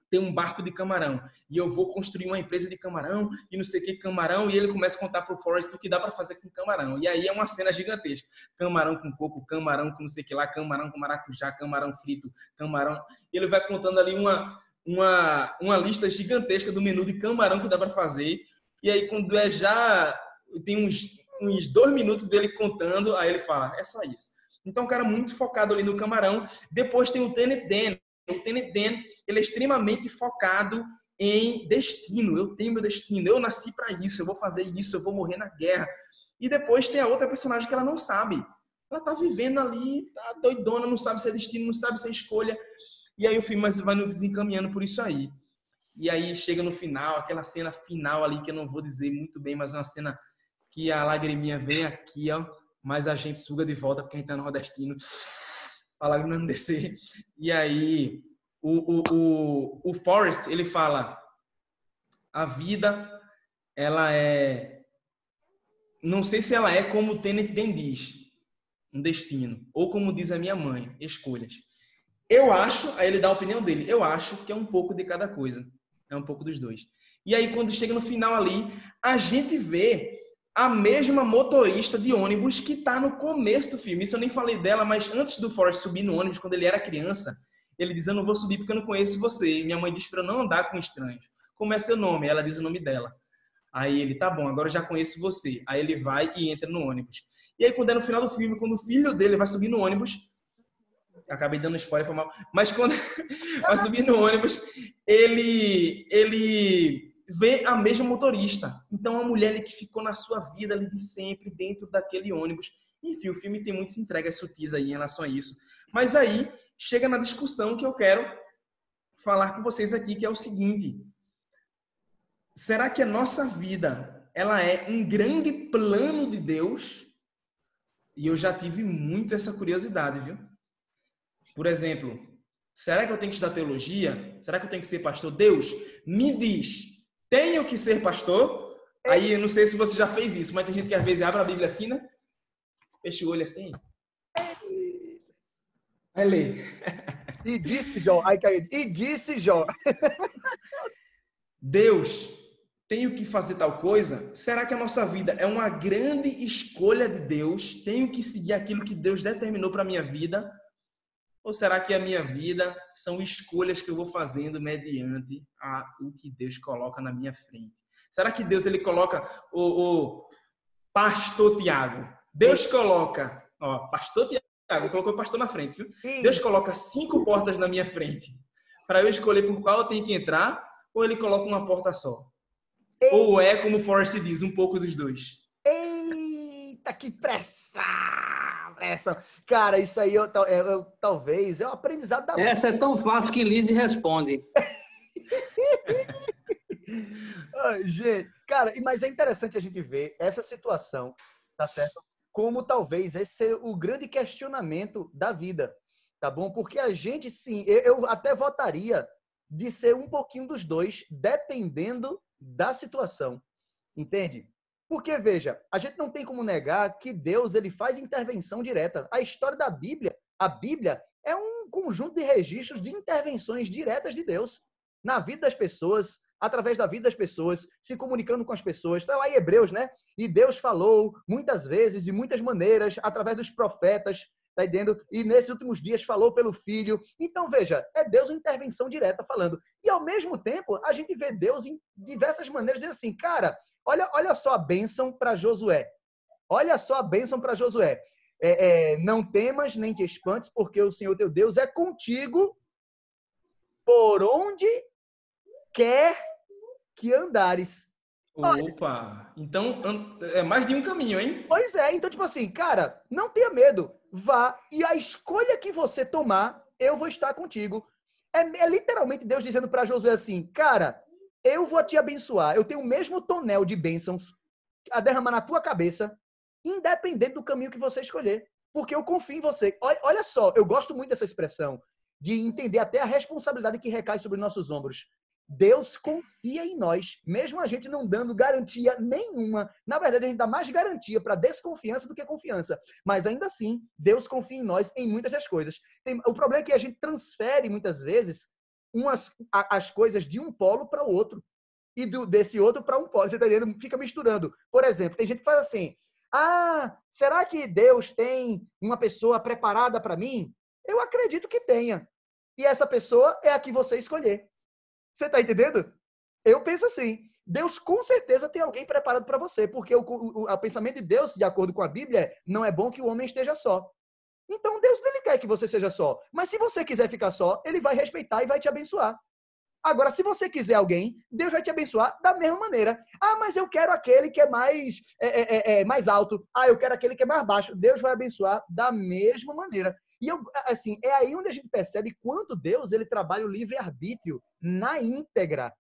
ter um barco de camarão e eu vou construir uma empresa de camarão e não sei o que camarão e ele começa a contar pro Forrest o que dá para fazer com camarão. E aí é uma cena gigantesca. Camarão com coco, camarão com não sei o que lá, camarão com maracujá, camarão frito, camarão. Ele vai contando ali uma uma uma lista gigantesca do menu de camarão que dá para fazer. E aí quando é já tem uns uns dois minutos dele contando, aí ele fala, é só isso. Então, um cara muito focado ali no camarão. Depois tem o Tenet Dan. O Tenet Dan, ele é extremamente focado em destino. Eu tenho meu destino. Eu nasci para isso. Eu vou fazer isso. Eu vou morrer na guerra. E depois tem a outra personagem que ela não sabe. Ela tá vivendo ali, tá doidona, não sabe se é destino, não sabe se é escolha. E aí o filme vai nos desencaminhando por isso aí. E aí chega no final, aquela cena final ali que eu não vou dizer muito bem, mas é uma cena que a lagriminha vem aqui, ó mas a gente suga de volta porque a gente tá no nordestino. A lágrima não descer. E aí, o, o, o, o Forrest, ele fala: a vida, ela é. Não sei se ela é como o Tenet Dan diz, um destino. Ou como diz a minha mãe, escolhas. Eu acho, aí ele dá a opinião dele, eu acho que é um pouco de cada coisa. É um pouco dos dois. E aí, quando chega no final ali, a gente vê a mesma motorista de ônibus que tá no começo do filme. Isso eu nem falei dela, mas antes do Forrest subir no ônibus, quando ele era criança, ele diz: Eu não vou subir porque eu não conheço você. E minha mãe diz para eu não andar com estranhos. Como é seu nome? Ela diz o nome dela. Aí ele, tá bom, agora eu já conheço você. Aí ele vai e entra no ônibus. E aí, quando é no final do filme, quando o filho dele vai subir no ônibus, acabei dando spoiler, foi mal, mas quando vai subir no ônibus, ele, ele vê a mesma motorista. Então, a mulher ali que ficou na sua vida ali de sempre, dentro daquele ônibus. Enfim, o filme tem muitas entregas sutis aí em relação a isso. Mas aí, chega na discussão que eu quero falar com vocês aqui, que é o seguinte. Será que a nossa vida, ela é um grande plano de Deus? E eu já tive muito essa curiosidade, viu? Por exemplo, será que eu tenho que estudar teologia? Será que eu tenho que ser pastor? Deus, me diz, tenho que ser pastor? Aí eu não sei se você já fez isso, mas tem gente que às vezes abre a Bíblia assim, né? Fecha o olho assim. Vai ler. E disse Jó, ai caiu. E disse Jó. Deus, tenho que fazer tal coisa? Será que a nossa vida é uma grande escolha de Deus? Tenho que seguir aquilo que Deus determinou para minha vida? Ou será que a minha vida são escolhas que eu vou fazendo mediante a, o que Deus coloca na minha frente? Será que Deus ele coloca o, o pastor Tiago? Deus coloca, ó, pastor Tiago, colocou o pastor na frente, viu? Sim. Deus coloca cinco portas na minha frente para eu escolher por qual eu tenho que entrar, ou ele coloca uma porta só? Ou é, como o Forrest diz, um pouco dos dois? Eita, que pressa! Pressa. Cara, isso aí eu, eu- eu- talvez é um aprendizado da vida. Essa é tão fácil que Lise responde. Ai, gente, cara, mas é interessante a gente ver essa situação, tá certo? Como talvez esse seja o grande questionamento da vida, tá bom? Porque a gente, sim, eu, eu até votaria de ser um pouquinho dos dois, dependendo da situação, entende? Porque, veja, a gente não tem como negar que Deus ele faz intervenção direta. A história da Bíblia, a Bíblia é um conjunto de registros de intervenções diretas de Deus na vida das pessoas, através da vida das pessoas, se comunicando com as pessoas. Está lá em Hebreus, né? E Deus falou muitas vezes, de muitas maneiras, através dos profetas, tá entendendo? E nesses últimos dias falou pelo Filho. Então, veja, é Deus uma intervenção direta falando. E ao mesmo tempo, a gente vê Deus em diversas maneiras dizendo assim, cara, olha, olha só a bênção para Josué. Olha só a bênção para Josué. É, é, não temas nem te espantes, porque o Senhor teu Deus é contigo por onde quer que andares. Opa! Então, é mais de um caminho, hein? Pois é, então, tipo assim, cara, não tenha medo. Vá e a escolha que você tomar, eu vou estar contigo. É, é literalmente Deus dizendo para Josué assim, cara, eu vou te abençoar. Eu tenho o mesmo tonel de bênçãos a derramar na tua cabeça, independente do caminho que você escolher. Porque eu confio em você. Olha, só, eu gosto muito dessa expressão, de entender até a responsabilidade que recai sobre nossos ombros. Deus confia em nós, mesmo a gente não dando garantia nenhuma. Na verdade, a gente dá mais garantia para desconfiança do que confiança. Mas ainda assim, Deus confia em nós em muitas das coisas. O problema é que a gente transfere muitas vezes umas, as coisas de um polo para o outro e do, desse outro para um polo. Você está entendendo? Fica misturando. Por exemplo, tem gente que faz assim: Ah, será que Deus tem uma pessoa preparada para mim? Eu acredito que tenha. E essa pessoa é a que você escolher. Você está entendendo? Eu penso assim. Deus com certeza tem alguém preparado para você, porque o, o, o pensamento de Deus, de acordo com a Bíblia, é não é bom que o homem esteja só. Então Deus ele quer que você seja só. Mas se você quiser ficar só, ele vai respeitar e vai te abençoar. Agora, se você quiser alguém, Deus vai te abençoar da mesma maneira. Ah, mas eu quero aquele que é mais, é, é, é, é, mais alto. Ah, eu quero aquele que é mais baixo. Deus vai abençoar da mesma maneira. E eu, assim, é aí onde a gente percebe quanto Deus ele trabalha o livre-arbítrio na íntegra.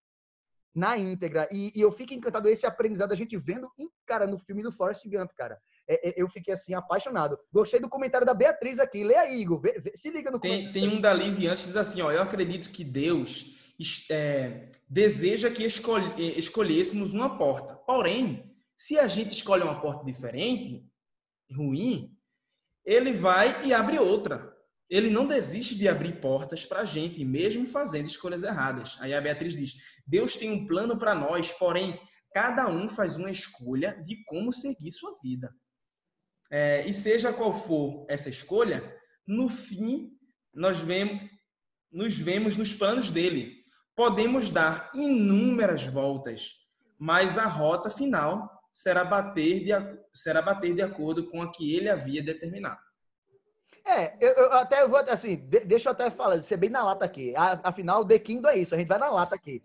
Na íntegra. E, e eu fico encantado esse aprendizado, a gente vendo, cara, no filme do Forrest Gump, cara. É, é, eu fiquei, assim, apaixonado. Gostei do comentário da Beatriz aqui. Lê aí, Igor. Vê- vê- se liga no Tem, tem um da Lizzie antes que diz assim, ó, eu acredito que Deus é, deseja que escolhe- eh, escolhêssemos uma porta. Porém, se a gente escolhe uma porta diferente, ruim, ele vai e abre outra. Ele não desiste de abrir portas para a gente, mesmo fazendo escolhas erradas. Aí a Beatriz diz: Deus tem um plano para nós, porém, cada um faz uma escolha de como seguir sua vida. É, e seja qual for essa escolha, no fim, nós vemos, nos vemos nos planos dele. Podemos dar inúmeras voltas, mas a rota final será bater de, será bater de acordo com a que ele havia determinado. É, eu, eu até vou, assim, de- deixa eu até falar, ser bem na lata aqui. Afinal, o The Kingdom é isso, a gente vai na lata aqui.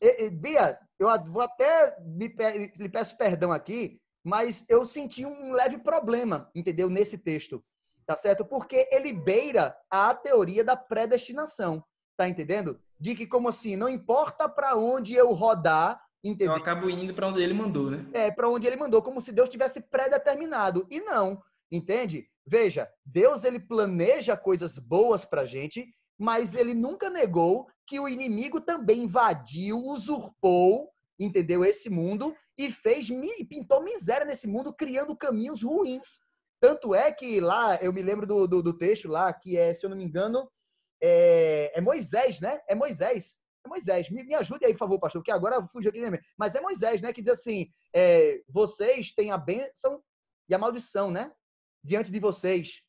E- e, Bia, eu vou até lhe peço perdão aqui, mas eu senti um leve problema, entendeu? Nesse texto, tá certo? Porque ele beira a teoria da predestinação, tá entendendo? De que como assim, não importa para onde eu rodar, Eu entendeu? acabo indo para onde ele mandou, né? é, para onde ele mandou, como se Deus tivesse predeterminado. E não, entende? Veja, Deus ele planeja coisas boas para gente, mas ele nunca negou que o inimigo também invadiu, usurpou, entendeu? Esse mundo e fez e pintou miséria nesse mundo, criando caminhos ruins. Tanto é que lá, eu me lembro do, do, do texto lá, que é, se eu não me engano, é, é Moisés, né? É Moisés. É Moisés. Me, me ajude aí, por favor, pastor, que agora fugiu aqui. Mas é Moisés, né? Que diz assim: é, vocês têm a bênção e a maldição, né? Diante de vocês.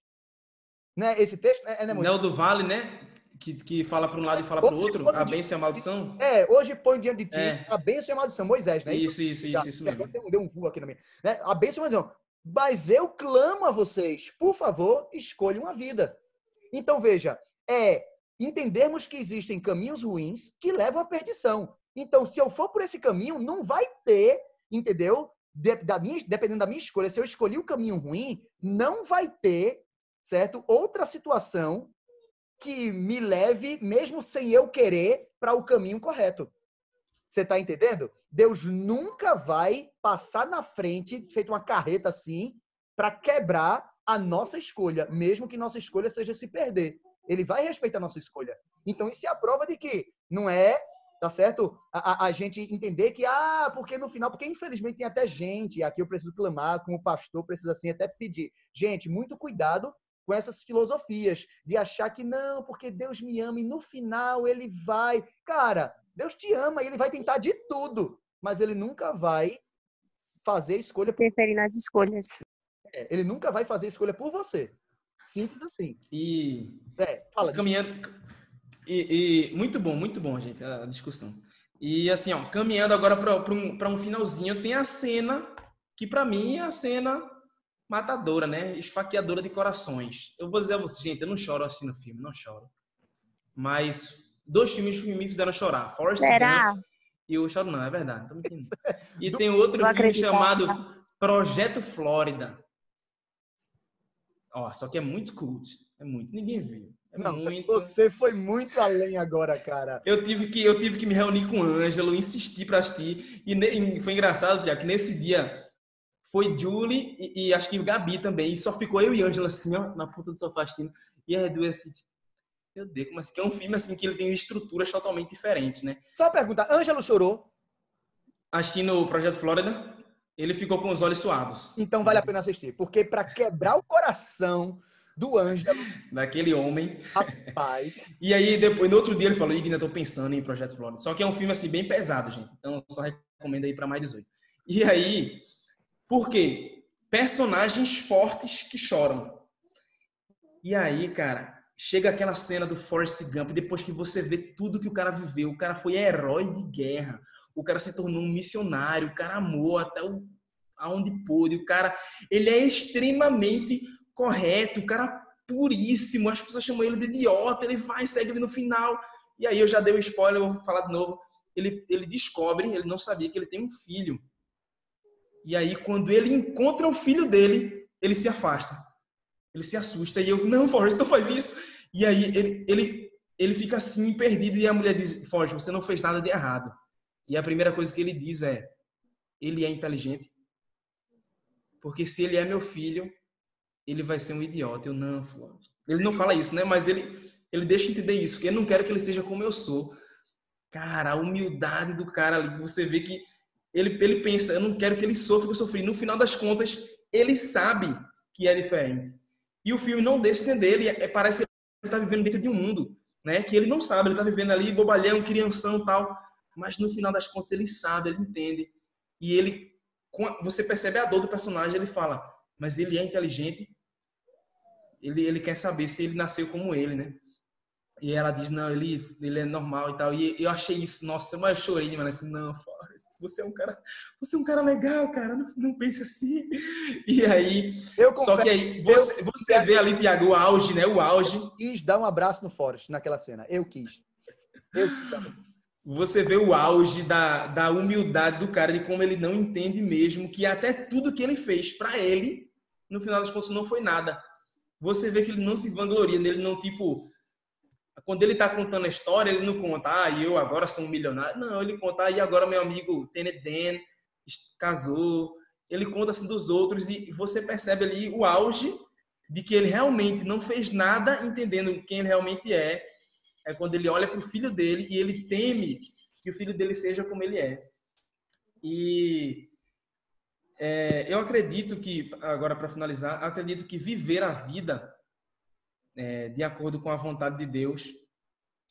Né? Esse texto é, é né, Moisés? Nel do Vale, né? Que, que fala para um lado e fala para o outro. A bênção e a maldição. É, hoje põe diante de ti É. a bênção e a maldição. Moisés, né? Isso, isso, isso, isso mesmo. Deu, um voo aqui na minha. Né? A bênção e a maldição. Mas eu clamo a vocês, por favor, escolham uma vida. Então, veja, é entendermos que existem caminhos ruins que levam à perdição. Então, se eu for por esse caminho, não vai ter, entendeu? De- da minha, dependendo da minha escolha, se eu escolhi o caminho ruim, não vai ter, certo? Outra situação que me leve, mesmo sem eu querer, para o caminho correto. Você está entendendo? Deus nunca vai passar na frente, feito uma carreta assim, para quebrar a nossa escolha, mesmo que nossa escolha seja se perder. Ele vai respeitar a nossa escolha. Então, isso é a prova de que não é, tá certo? A, a- a gente entender que, ah, porque no final, porque infelizmente tem até gente, e aqui eu preciso clamar, como pastor, precisa assim até pedir. Gente, muito cuidado com essas filosofias de achar que não, porque Deus me ama e no final ele vai. Cara, Deus te ama e ele vai tentar de tudo, mas ele nunca vai fazer escolha por Interferir nas escolhas. é, ele nunca vai fazer escolha por você. Simples assim. E É, fala. caminhando. E, e- muito bom, muito bom, gente, a discussão. E assim, ó, caminhando agora para um, pra um finalzinho, tem a cena que para mim é a cena matadora, né? Esfaqueadora de corações. Eu vou dizer a vocês, gente, eu não choro assistindo o filme, não choro. Mas dois filmes me fizeram chorar. Forrest Será? Gump e o Choro Não, é verdade. Tô mentindo. E tem outro Vou filme acreditar. chamado Projeto Flórida. Ó, só que é muito cult. É muito. Ninguém viu. É Não, muito. você foi muito além agora, cara. Eu tive que eu tive que me reunir com o Ângelo, insistir para assistir e, ne- e foi engraçado, Tiago, que nesse dia foi Julie e, e acho que Gabi também, e só ficou eu e Ângelo assim, ó, na ponta do sofá assistindo. E a Edu assim, tipo, meu Deus, como assim? Que é um filme assim que ele tem estruturas totalmente diferentes, né? Só uma pergunta, Ângelo chorou, Assistindo o Projeto Flórida, ele ficou com os olhos suados. então vale a pena assistir. Porque para quebrar o coração do Ângelo, Daquele homem. rapaz, E aí, depois, no outro dia, ele falou: Igna, tô pensando em Projeto Flórida. Só que é um filme, assim, bem pesado, gente. Então, só recomendo aí para mais 18. E aí, por quê? Personagens fortes que choram. E aí, cara, chega aquela cena do Forrest Gump, depois que você vê tudo que o cara viveu. O cara foi herói de guerra. O cara se tornou um missionário. O cara amou até o, aonde pôde. O cara, ele é extremamente correto. O cara puríssimo. As pessoas chamam ele de idiota. Ele vai, segue ele no final. E aí eu já dei o um spoiler, vou falar de novo. Ele, ele descobre, ele não sabia que ele tem um filho. E aí, quando ele encontra o filho dele, ele se afasta. Ele se assusta. E eu, não, Forrest, não faz isso. E aí, ele, ele, ele fica assim, perdido. E a mulher diz, Forrest, você não fez nada de errado. E a primeira coisa que ele diz é, ele é inteligente. Porque se ele é meu filho, ele vai ser um idiota. Eu, não, Forrest. Ele não fala isso, né? Mas ele, ele deixa entender isso. Que eu não quero que ele seja como eu sou. Cara, a humildade do cara ali. Você vê que ele, ele pensa, eu não quero que ele sofra o que eu sofri. No final das contas, ele sabe que é diferente. E o filme não deixa entender. Ele é, parece que ele está vivendo dentro de um mundo, né? Que ele não sabe. Ele está vivendo ali bobalhão, crianção tal. Mas no final das contas, ele sabe, ele entende. E ele, você percebe a dor do personagem. Ele fala, mas ele é inteligente. Ele, ele quer saber se ele nasceu como ele, né? E ela diz, não, ele, ele é normal e tal. E eu achei isso, nossa, mas eu chorei demais. Assim, não, Forrest, você é um cara, você é um cara legal, cara, não, não pense assim. E aí, eu só que aí, você, você vê ali, Tiago, o auge, né? O auge. quis dar um abraço no Forrest naquela cena. Eu quis. Eu quis. você vê o auge da, da humildade do cara, de como ele não entende mesmo que até tudo que ele fez para ele, no final das contas, não foi nada. Você vê que ele não se vangloria, ele não, tipo, quando ele tá contando a história, ele não conta, ah, eu agora sou um milionário. Não, ele conta, ah, e agora meu amigo Tenet Dan casou. Ele conta assim dos outros e você percebe ali o auge de que ele realmente não fez nada entendendo quem ele realmente é. É quando ele olha para o filho dele e ele teme que o filho dele seja como ele é. E é, eu acredito que, agora para finalizar, acredito que viver a vida é, de acordo com a vontade de Deus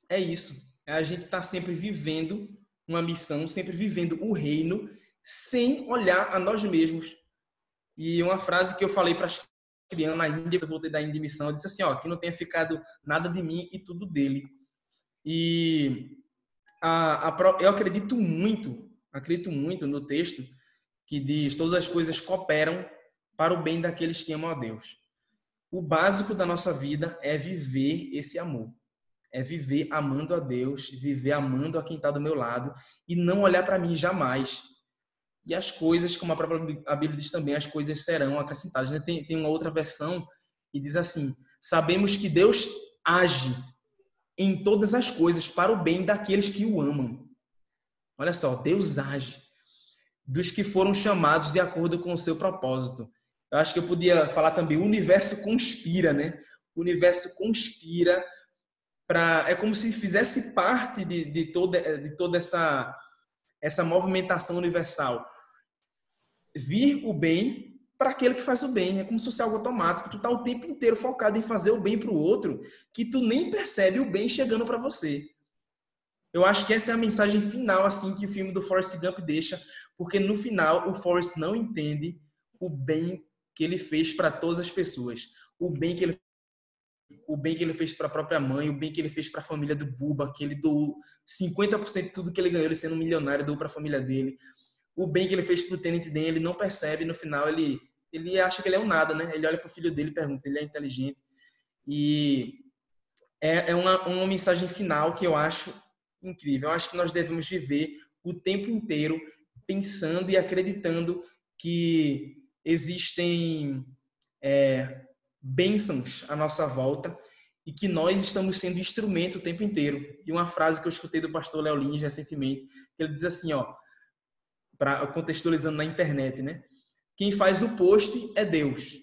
é isso. É a gente estar tá sempre vivendo uma missão, sempre vivendo o reino, sem olhar a nós mesmos. E uma frase que eu falei para as crianças na Índia, eu voltei da Índia missão, eu disse assim, ó, que não tenha ficado nada de mim e tudo dele. E a, a, eu acredito muito, acredito muito no texto que diz: todas as coisas cooperam para o bem daqueles que amam a Deus. O básico da nossa vida é viver esse amor. É viver amando a Deus, viver amando a quem está do meu lado e não olhar para mim jamais. E as coisas, como a própria Bíblia diz também, as coisas serão acrescentadas. Né? Tem, tem uma outra versão que diz assim: Sabemos que Deus age em todas as coisas para o bem daqueles que o amam. Olha só, Deus age dos que foram chamados de acordo com o seu propósito. Eu acho que eu podia falar também, o universo conspira, né? O universo conspira para é como se fizesse parte de, de toda de toda essa essa movimentação universal. Vir o bem para aquele que faz o bem. É como se fosse algo automático. Tu tá o tempo inteiro focado em fazer o bem para o outro, que tu nem percebe o bem chegando para você. Eu acho que essa é a mensagem final assim que o filme do Forrest Gump deixa, porque no final o Forrest não entende o bem que ele fez para todas as pessoas, o bem que ele o bem que ele fez para a própria mãe, o bem que ele fez para a família do Buba, que ele doou 50% de tudo que ele ganhou, ele sendo um milionário, doou para a família dele. O bem que ele fez para o Tenente Dan, ele não percebe, no final ele ele acha que ele é um nada, né? Ele olha para o filho dele e pergunta, ele é inteligente. E é, é uma, uma mensagem final que eu acho incrível. Eu acho que nós devemos viver o tempo inteiro pensando e acreditando que existem é, bênçãos à nossa volta e que nós estamos sendo instrumento o tempo inteiro. E uma frase que eu escutei do pastor Léo Lins recentemente, ele diz assim, ó, para contextualizando na internet, né? Quem faz o post é Deus.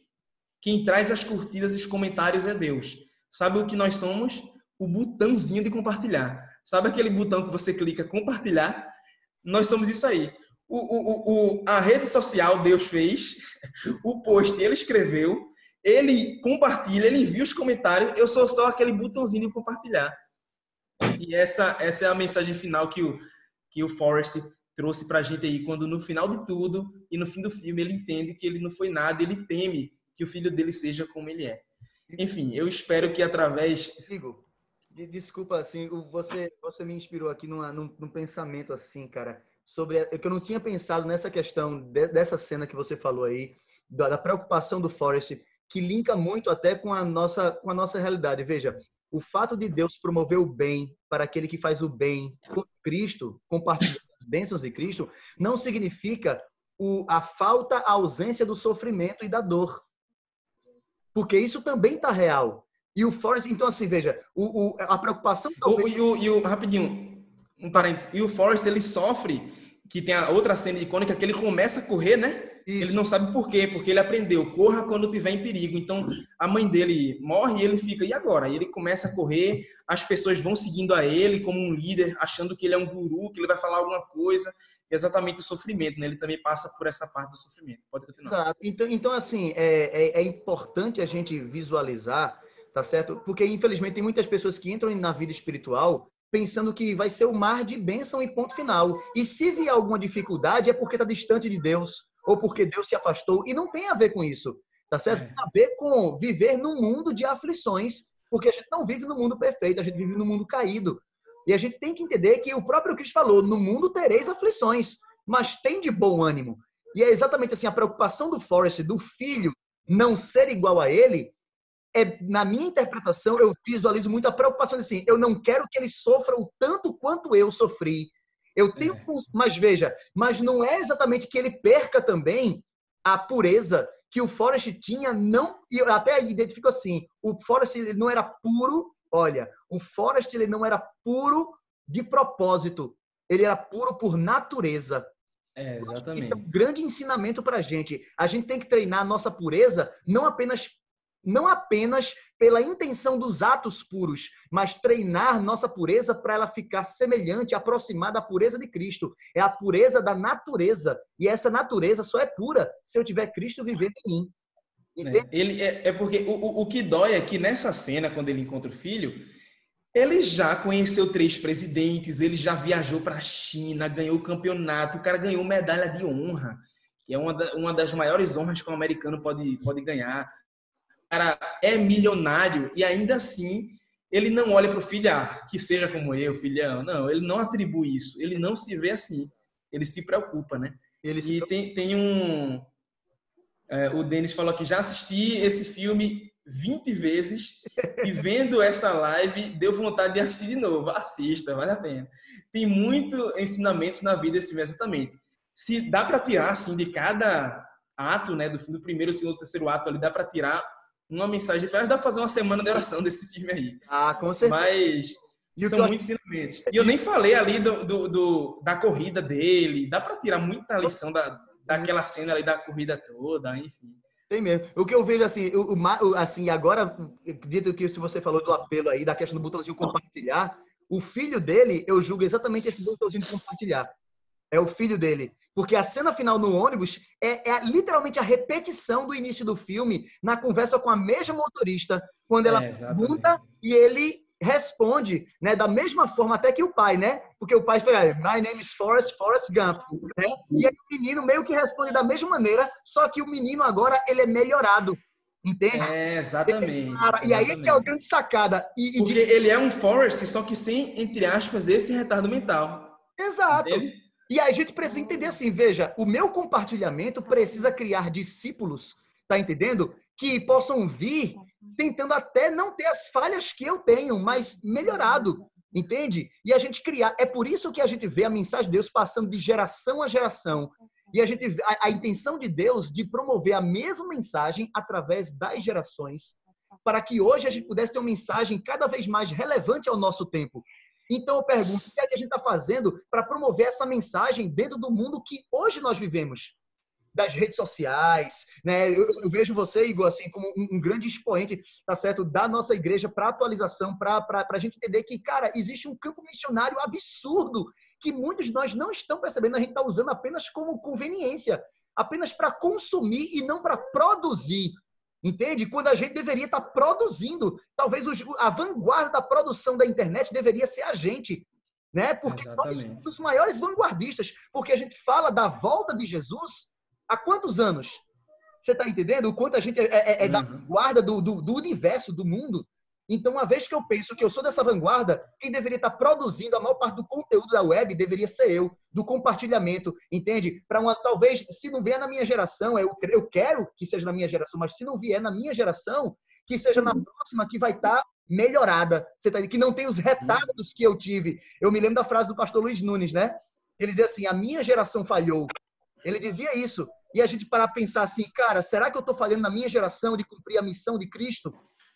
Quem traz as curtidas e os comentários é Deus. Sabe o que nós somos? O botãozinho de compartilhar. Sabe aquele botão que você clica compartilhar? Nós somos isso aí. O, o, o, a rede social Deus fez, o post ele escreveu, ele compartilha, ele envia os comentários, eu sou só aquele botãozinho de compartilhar. E essa, essa é a mensagem final que o, que o Forrest trouxe pra gente aí, quando no final de tudo e no fim do filme ele entende que ele não foi nada, ele teme que o filho dele seja como ele é. Enfim, eu espero que através. Figo, desculpa, assim, você, você me inspirou aqui numa, num, num pensamento assim, cara, sobre. É que eu não tinha pensado nessa questão de, dessa cena que você falou aí, da, da preocupação do Forrest que linka muito até com a nossa com a nossa realidade. Veja, o fato de Deus promover o bem para aquele que faz o bem com Cristo, compartilhando as bênçãos de Cristo, não significa o, a falta, a ausência do sofrimento e da dor. Porque isso também está real. E o Forrest, então assim, veja, o, o a preocupação talvez... o, e, o, e o, rapidinho, um parênteses, e o Forrest, ele sofre, que tem a outra cena icônica, que ele começa a correr, né? Isso. Ele não sabe por quê, porque ele aprendeu, corra quando tiver em perigo. Então, a mãe dele morre e ele fica, e agora? E ele começa a correr, as pessoas vão seguindo a ele como um líder, achando que ele é um guru, que ele vai falar alguma coisa. Exatamente o sofrimento, né? Ele também passa por essa parte do sofrimento. Pode continuar. Exato. Então, então assim, é, é, é importante a gente visualizar, tá certo? Porque, infelizmente, tem muitas pessoas que entram na vida espiritual pensando que vai ser o mar de bênção e ponto final. E se vier alguma dificuldade, é porque está distante de Deus ou porque Deus se afastou. E não tem a ver com isso, tá certo? É. Tem a ver com viver num mundo de aflições, porque a gente não vive no mundo perfeito, a gente vive no mundo caído. E a gente tem que entender que o próprio Cristo falou: no mundo tereis aflições, mas tem de bom ânimo. E é exatamente assim: a preocupação do Forrest, do filho, não ser igual a ele, é, na minha interpretação, eu visualizo muito a preocupação de assim, eu não quero que ele sofra o tanto quanto eu sofri. Eu tenho, É. mas veja, mas não é exatamente que ele perca também a pureza que o Forrest tinha, não, e eu até identifico assim, o Forrest ele não era puro, olha, o Forrest ele não era puro de propósito, ele era puro por natureza. É, Isso é exatamente. um grande ensinamento para a gente. A gente tem que treinar a nossa pureza não apenas não apenas pela intenção dos atos puros, mas treinar nossa pureza para ela ficar semelhante, aproximada da pureza de Cristo. É a pureza da natureza. E essa natureza só é pura se eu tiver Cristo vivendo em mim. Entende? É, ele, é, é porque o, o, o que dói é que nessa cena, quando ele encontra o filho, ele já conheceu três presidentes, ele já viajou para a China, ganhou o campeonato, o cara ganhou medalha de honra, que é uma, da- uma das maiores honras que um americano pode, pode ganhar. Cara é milionário e ainda assim ele não olha para o filho, ah, que seja como eu, filhão. Não, ele não atribui isso, ele não se vê assim, ele se preocupa, né? Ele E tem, tem um. é, o Denis falou que já assisti esse filme 20 vezes e vendo essa live deu vontade de assistir de novo. Assista, vale a pena. Tem muito ensinamentos na vida esse filme, exatamente. Se dá para tirar assim de cada ato, né, do do primeiro, segundo, terceiro ato ali, dá para tirar uma mensagem diferente. Dá para fazer uma semana de oração desse filme aí. Ah, com certeza. Mas E são eu muitos ensinamentos. E eu nem falei ali do, do- do- da corrida dele. Dá para tirar muita lição da, daquela cena ali da corrida toda, enfim. Tem mesmo. O que eu vejo assim, o, o assim, agora, dito que se você falou do apelo aí, da questão do botãozinho compartilhar, o filho dele, eu julgo exatamente esse botãozinho de compartilhar. É o filho dele. Porque a cena final no ônibus é, é literalmente a repetição do início do filme na conversa com a mesma motorista, quando ela É, exatamente. pergunta e ele responde, né, da mesma forma até que o pai, né? Porque o pai fala, "My name is Forrest, Forrest Gump", né? E aí o menino meio que responde da mesma maneira, só que o menino agora ele é melhorado, entende? É, exatamente. Cara, e aí é que é exatamente. grande sacada. E, e Porque de- ele é um Forrest, só que sem, entre aspas, esse retardo mental. Exato. Entende? E aí a gente precisa entender assim, veja, o meu compartilhamento precisa criar discípulos, tá entendendo? Que possam vir tentando até não ter as falhas que eu tenho, mas melhorado, entende? E a gente criar, é por isso que a gente vê a mensagem de Deus passando de geração a geração. E a gente a, a intenção de Deus de promover a mesma mensagem através das gerações, para que hoje a gente pudesse ter uma mensagem cada vez mais relevante ao nosso tempo. Então eu pergunto, o que, é que a gente está fazendo para promover essa mensagem dentro do mundo que hoje nós vivemos? Das redes sociais, né? Eu, eu vejo você, Igor, assim, como um, um grande expoente, tá certo, da nossa igreja para atualização, para a gente entender que, cara, existe um campo missionário absurdo que muitos de nós não estão percebendo, a gente está usando apenas como conveniência, apenas para consumir e não para produzir. Entende? Quando a gente deveria estar produzindo, talvez a vanguarda da produção da internet deveria ser a gente, né? Porque nós Exatamente. somos os maiores vanguardistas, porque a gente fala da volta de Jesus há quantos anos? Você está entendendo o quanto a gente é, é- é da Uhum. vanguarda do, do, do universo, do mundo? Então, uma vez que eu penso que eu sou dessa vanguarda, quem deveria estar produzindo a maior parte do conteúdo da web deveria ser eu, do compartilhamento, entende? Para uma, talvez, se não vier na minha geração, eu, eu quero que seja na minha geração, mas se não vier na minha geração, que seja na próxima, que vai estar melhorada. Você tá? Que não tem os retardos que eu tive. Eu me lembro da frase do pastor Luiz Nunes, né? Ele dizia assim: a minha geração falhou. Ele dizia isso. E a gente parar para pensar assim, cara, será que eu estou falhando na minha geração de cumprir a missão de Cristo?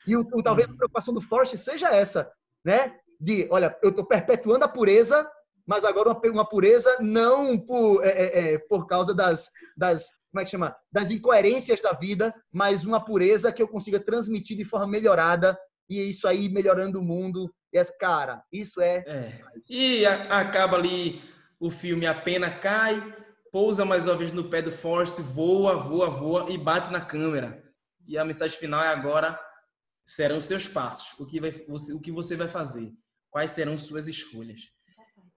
E o, o- talvez a preocupação do Forrest seja essa, né? De, olha, eu estou perpetuando a pureza, mas agora uma, uma pureza não por, é, é, é, por causa das, das, como é que chama? Das incoerências da vida, mas uma pureza que eu consiga transmitir de forma melhorada e isso aí melhorando o mundo. E cara, isso é É. E a- acaba ali o filme, a pena cai, pousa mais uma vez no pé do Forrest, voa, voa, voa e bate na câmera. E a mensagem final é agora serão seus passos. O que, vai, o que você vai fazer? Quais serão suas escolhas?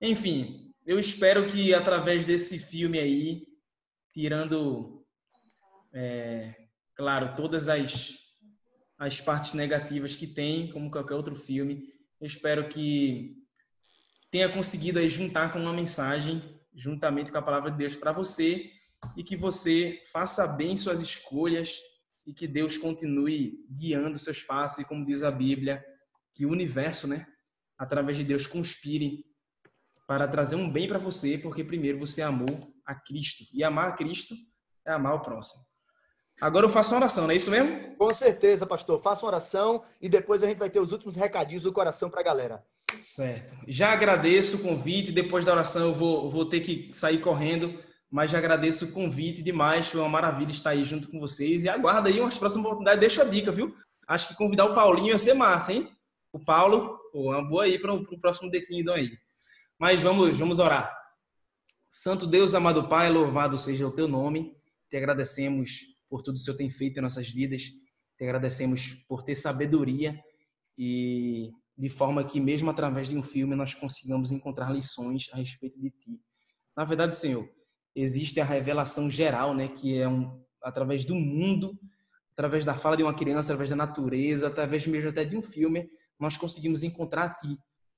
Enfim, eu espero que através desse filme aí, tirando, é, claro, todas as, as partes negativas que tem, como qualquer outro filme, eu espero que tenha conseguido aí juntar com uma mensagem, juntamente com a palavra de Deus para você, e que você faça bem suas escolhas e que Deus continue guiando seus passos e como diz a Bíblia, que o universo, né, através de Deus conspire para trazer um bem para você, porque primeiro você amou a Cristo. E amar a Cristo é amar o próximo. Agora eu faço uma oração, não é isso mesmo? Com certeza, pastor. Faça uma oração e depois a gente vai ter os últimos recadinhos do coração para a galera. Certo. Já agradeço o convite. Depois da oração eu vou, vou ter que sair correndo, mas já agradeço o convite demais. Foi uma maravilha estar aí junto com vocês. E aguarda aí umas próximas oportunidades. Deixa a dica, viu? Acho que convidar o Paulinho ia ser massa, hein? O Paulo, pô, uma boa aí para o próximo declínio aí. Mas vamos, vamos orar. Santo Deus, amado Pai, louvado seja o teu nome. Te agradecemos por tudo que o Senhor tem feito em nossas vidas. Te agradecemos por ter sabedoria e de forma que mesmo através de um filme nós consigamos encontrar lições a respeito de ti. Na verdade, Senhor, existe a revelação geral, né, que é um através do mundo, através da fala de uma criança, através da natureza, através mesmo até de um filme, nós conseguimos encontrar a ti.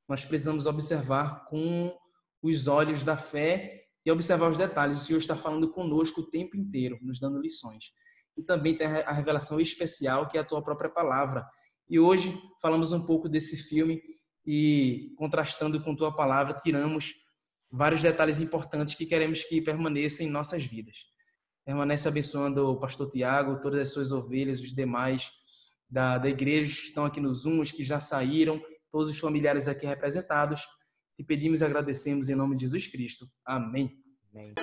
Nós precisamos observar com os olhos da fé e observar os detalhes. O Senhor está falando conosco o tempo inteiro, nos dando lições e também tem a revelação especial que é a tua própria palavra. E hoje falamos um pouco desse filme e contrastando com tua palavra, tiramos vários detalhes importantes que queremos que permaneçam em nossas vidas. Permanece abençoando o pastor Tiago, todas as suas ovelhas, os demais da, da igreja que estão aqui nos Zoom, que já saíram, todos os familiares aqui representados. Te pedimos e agradecemos em nome de Jesus Cristo. Amém. Amém.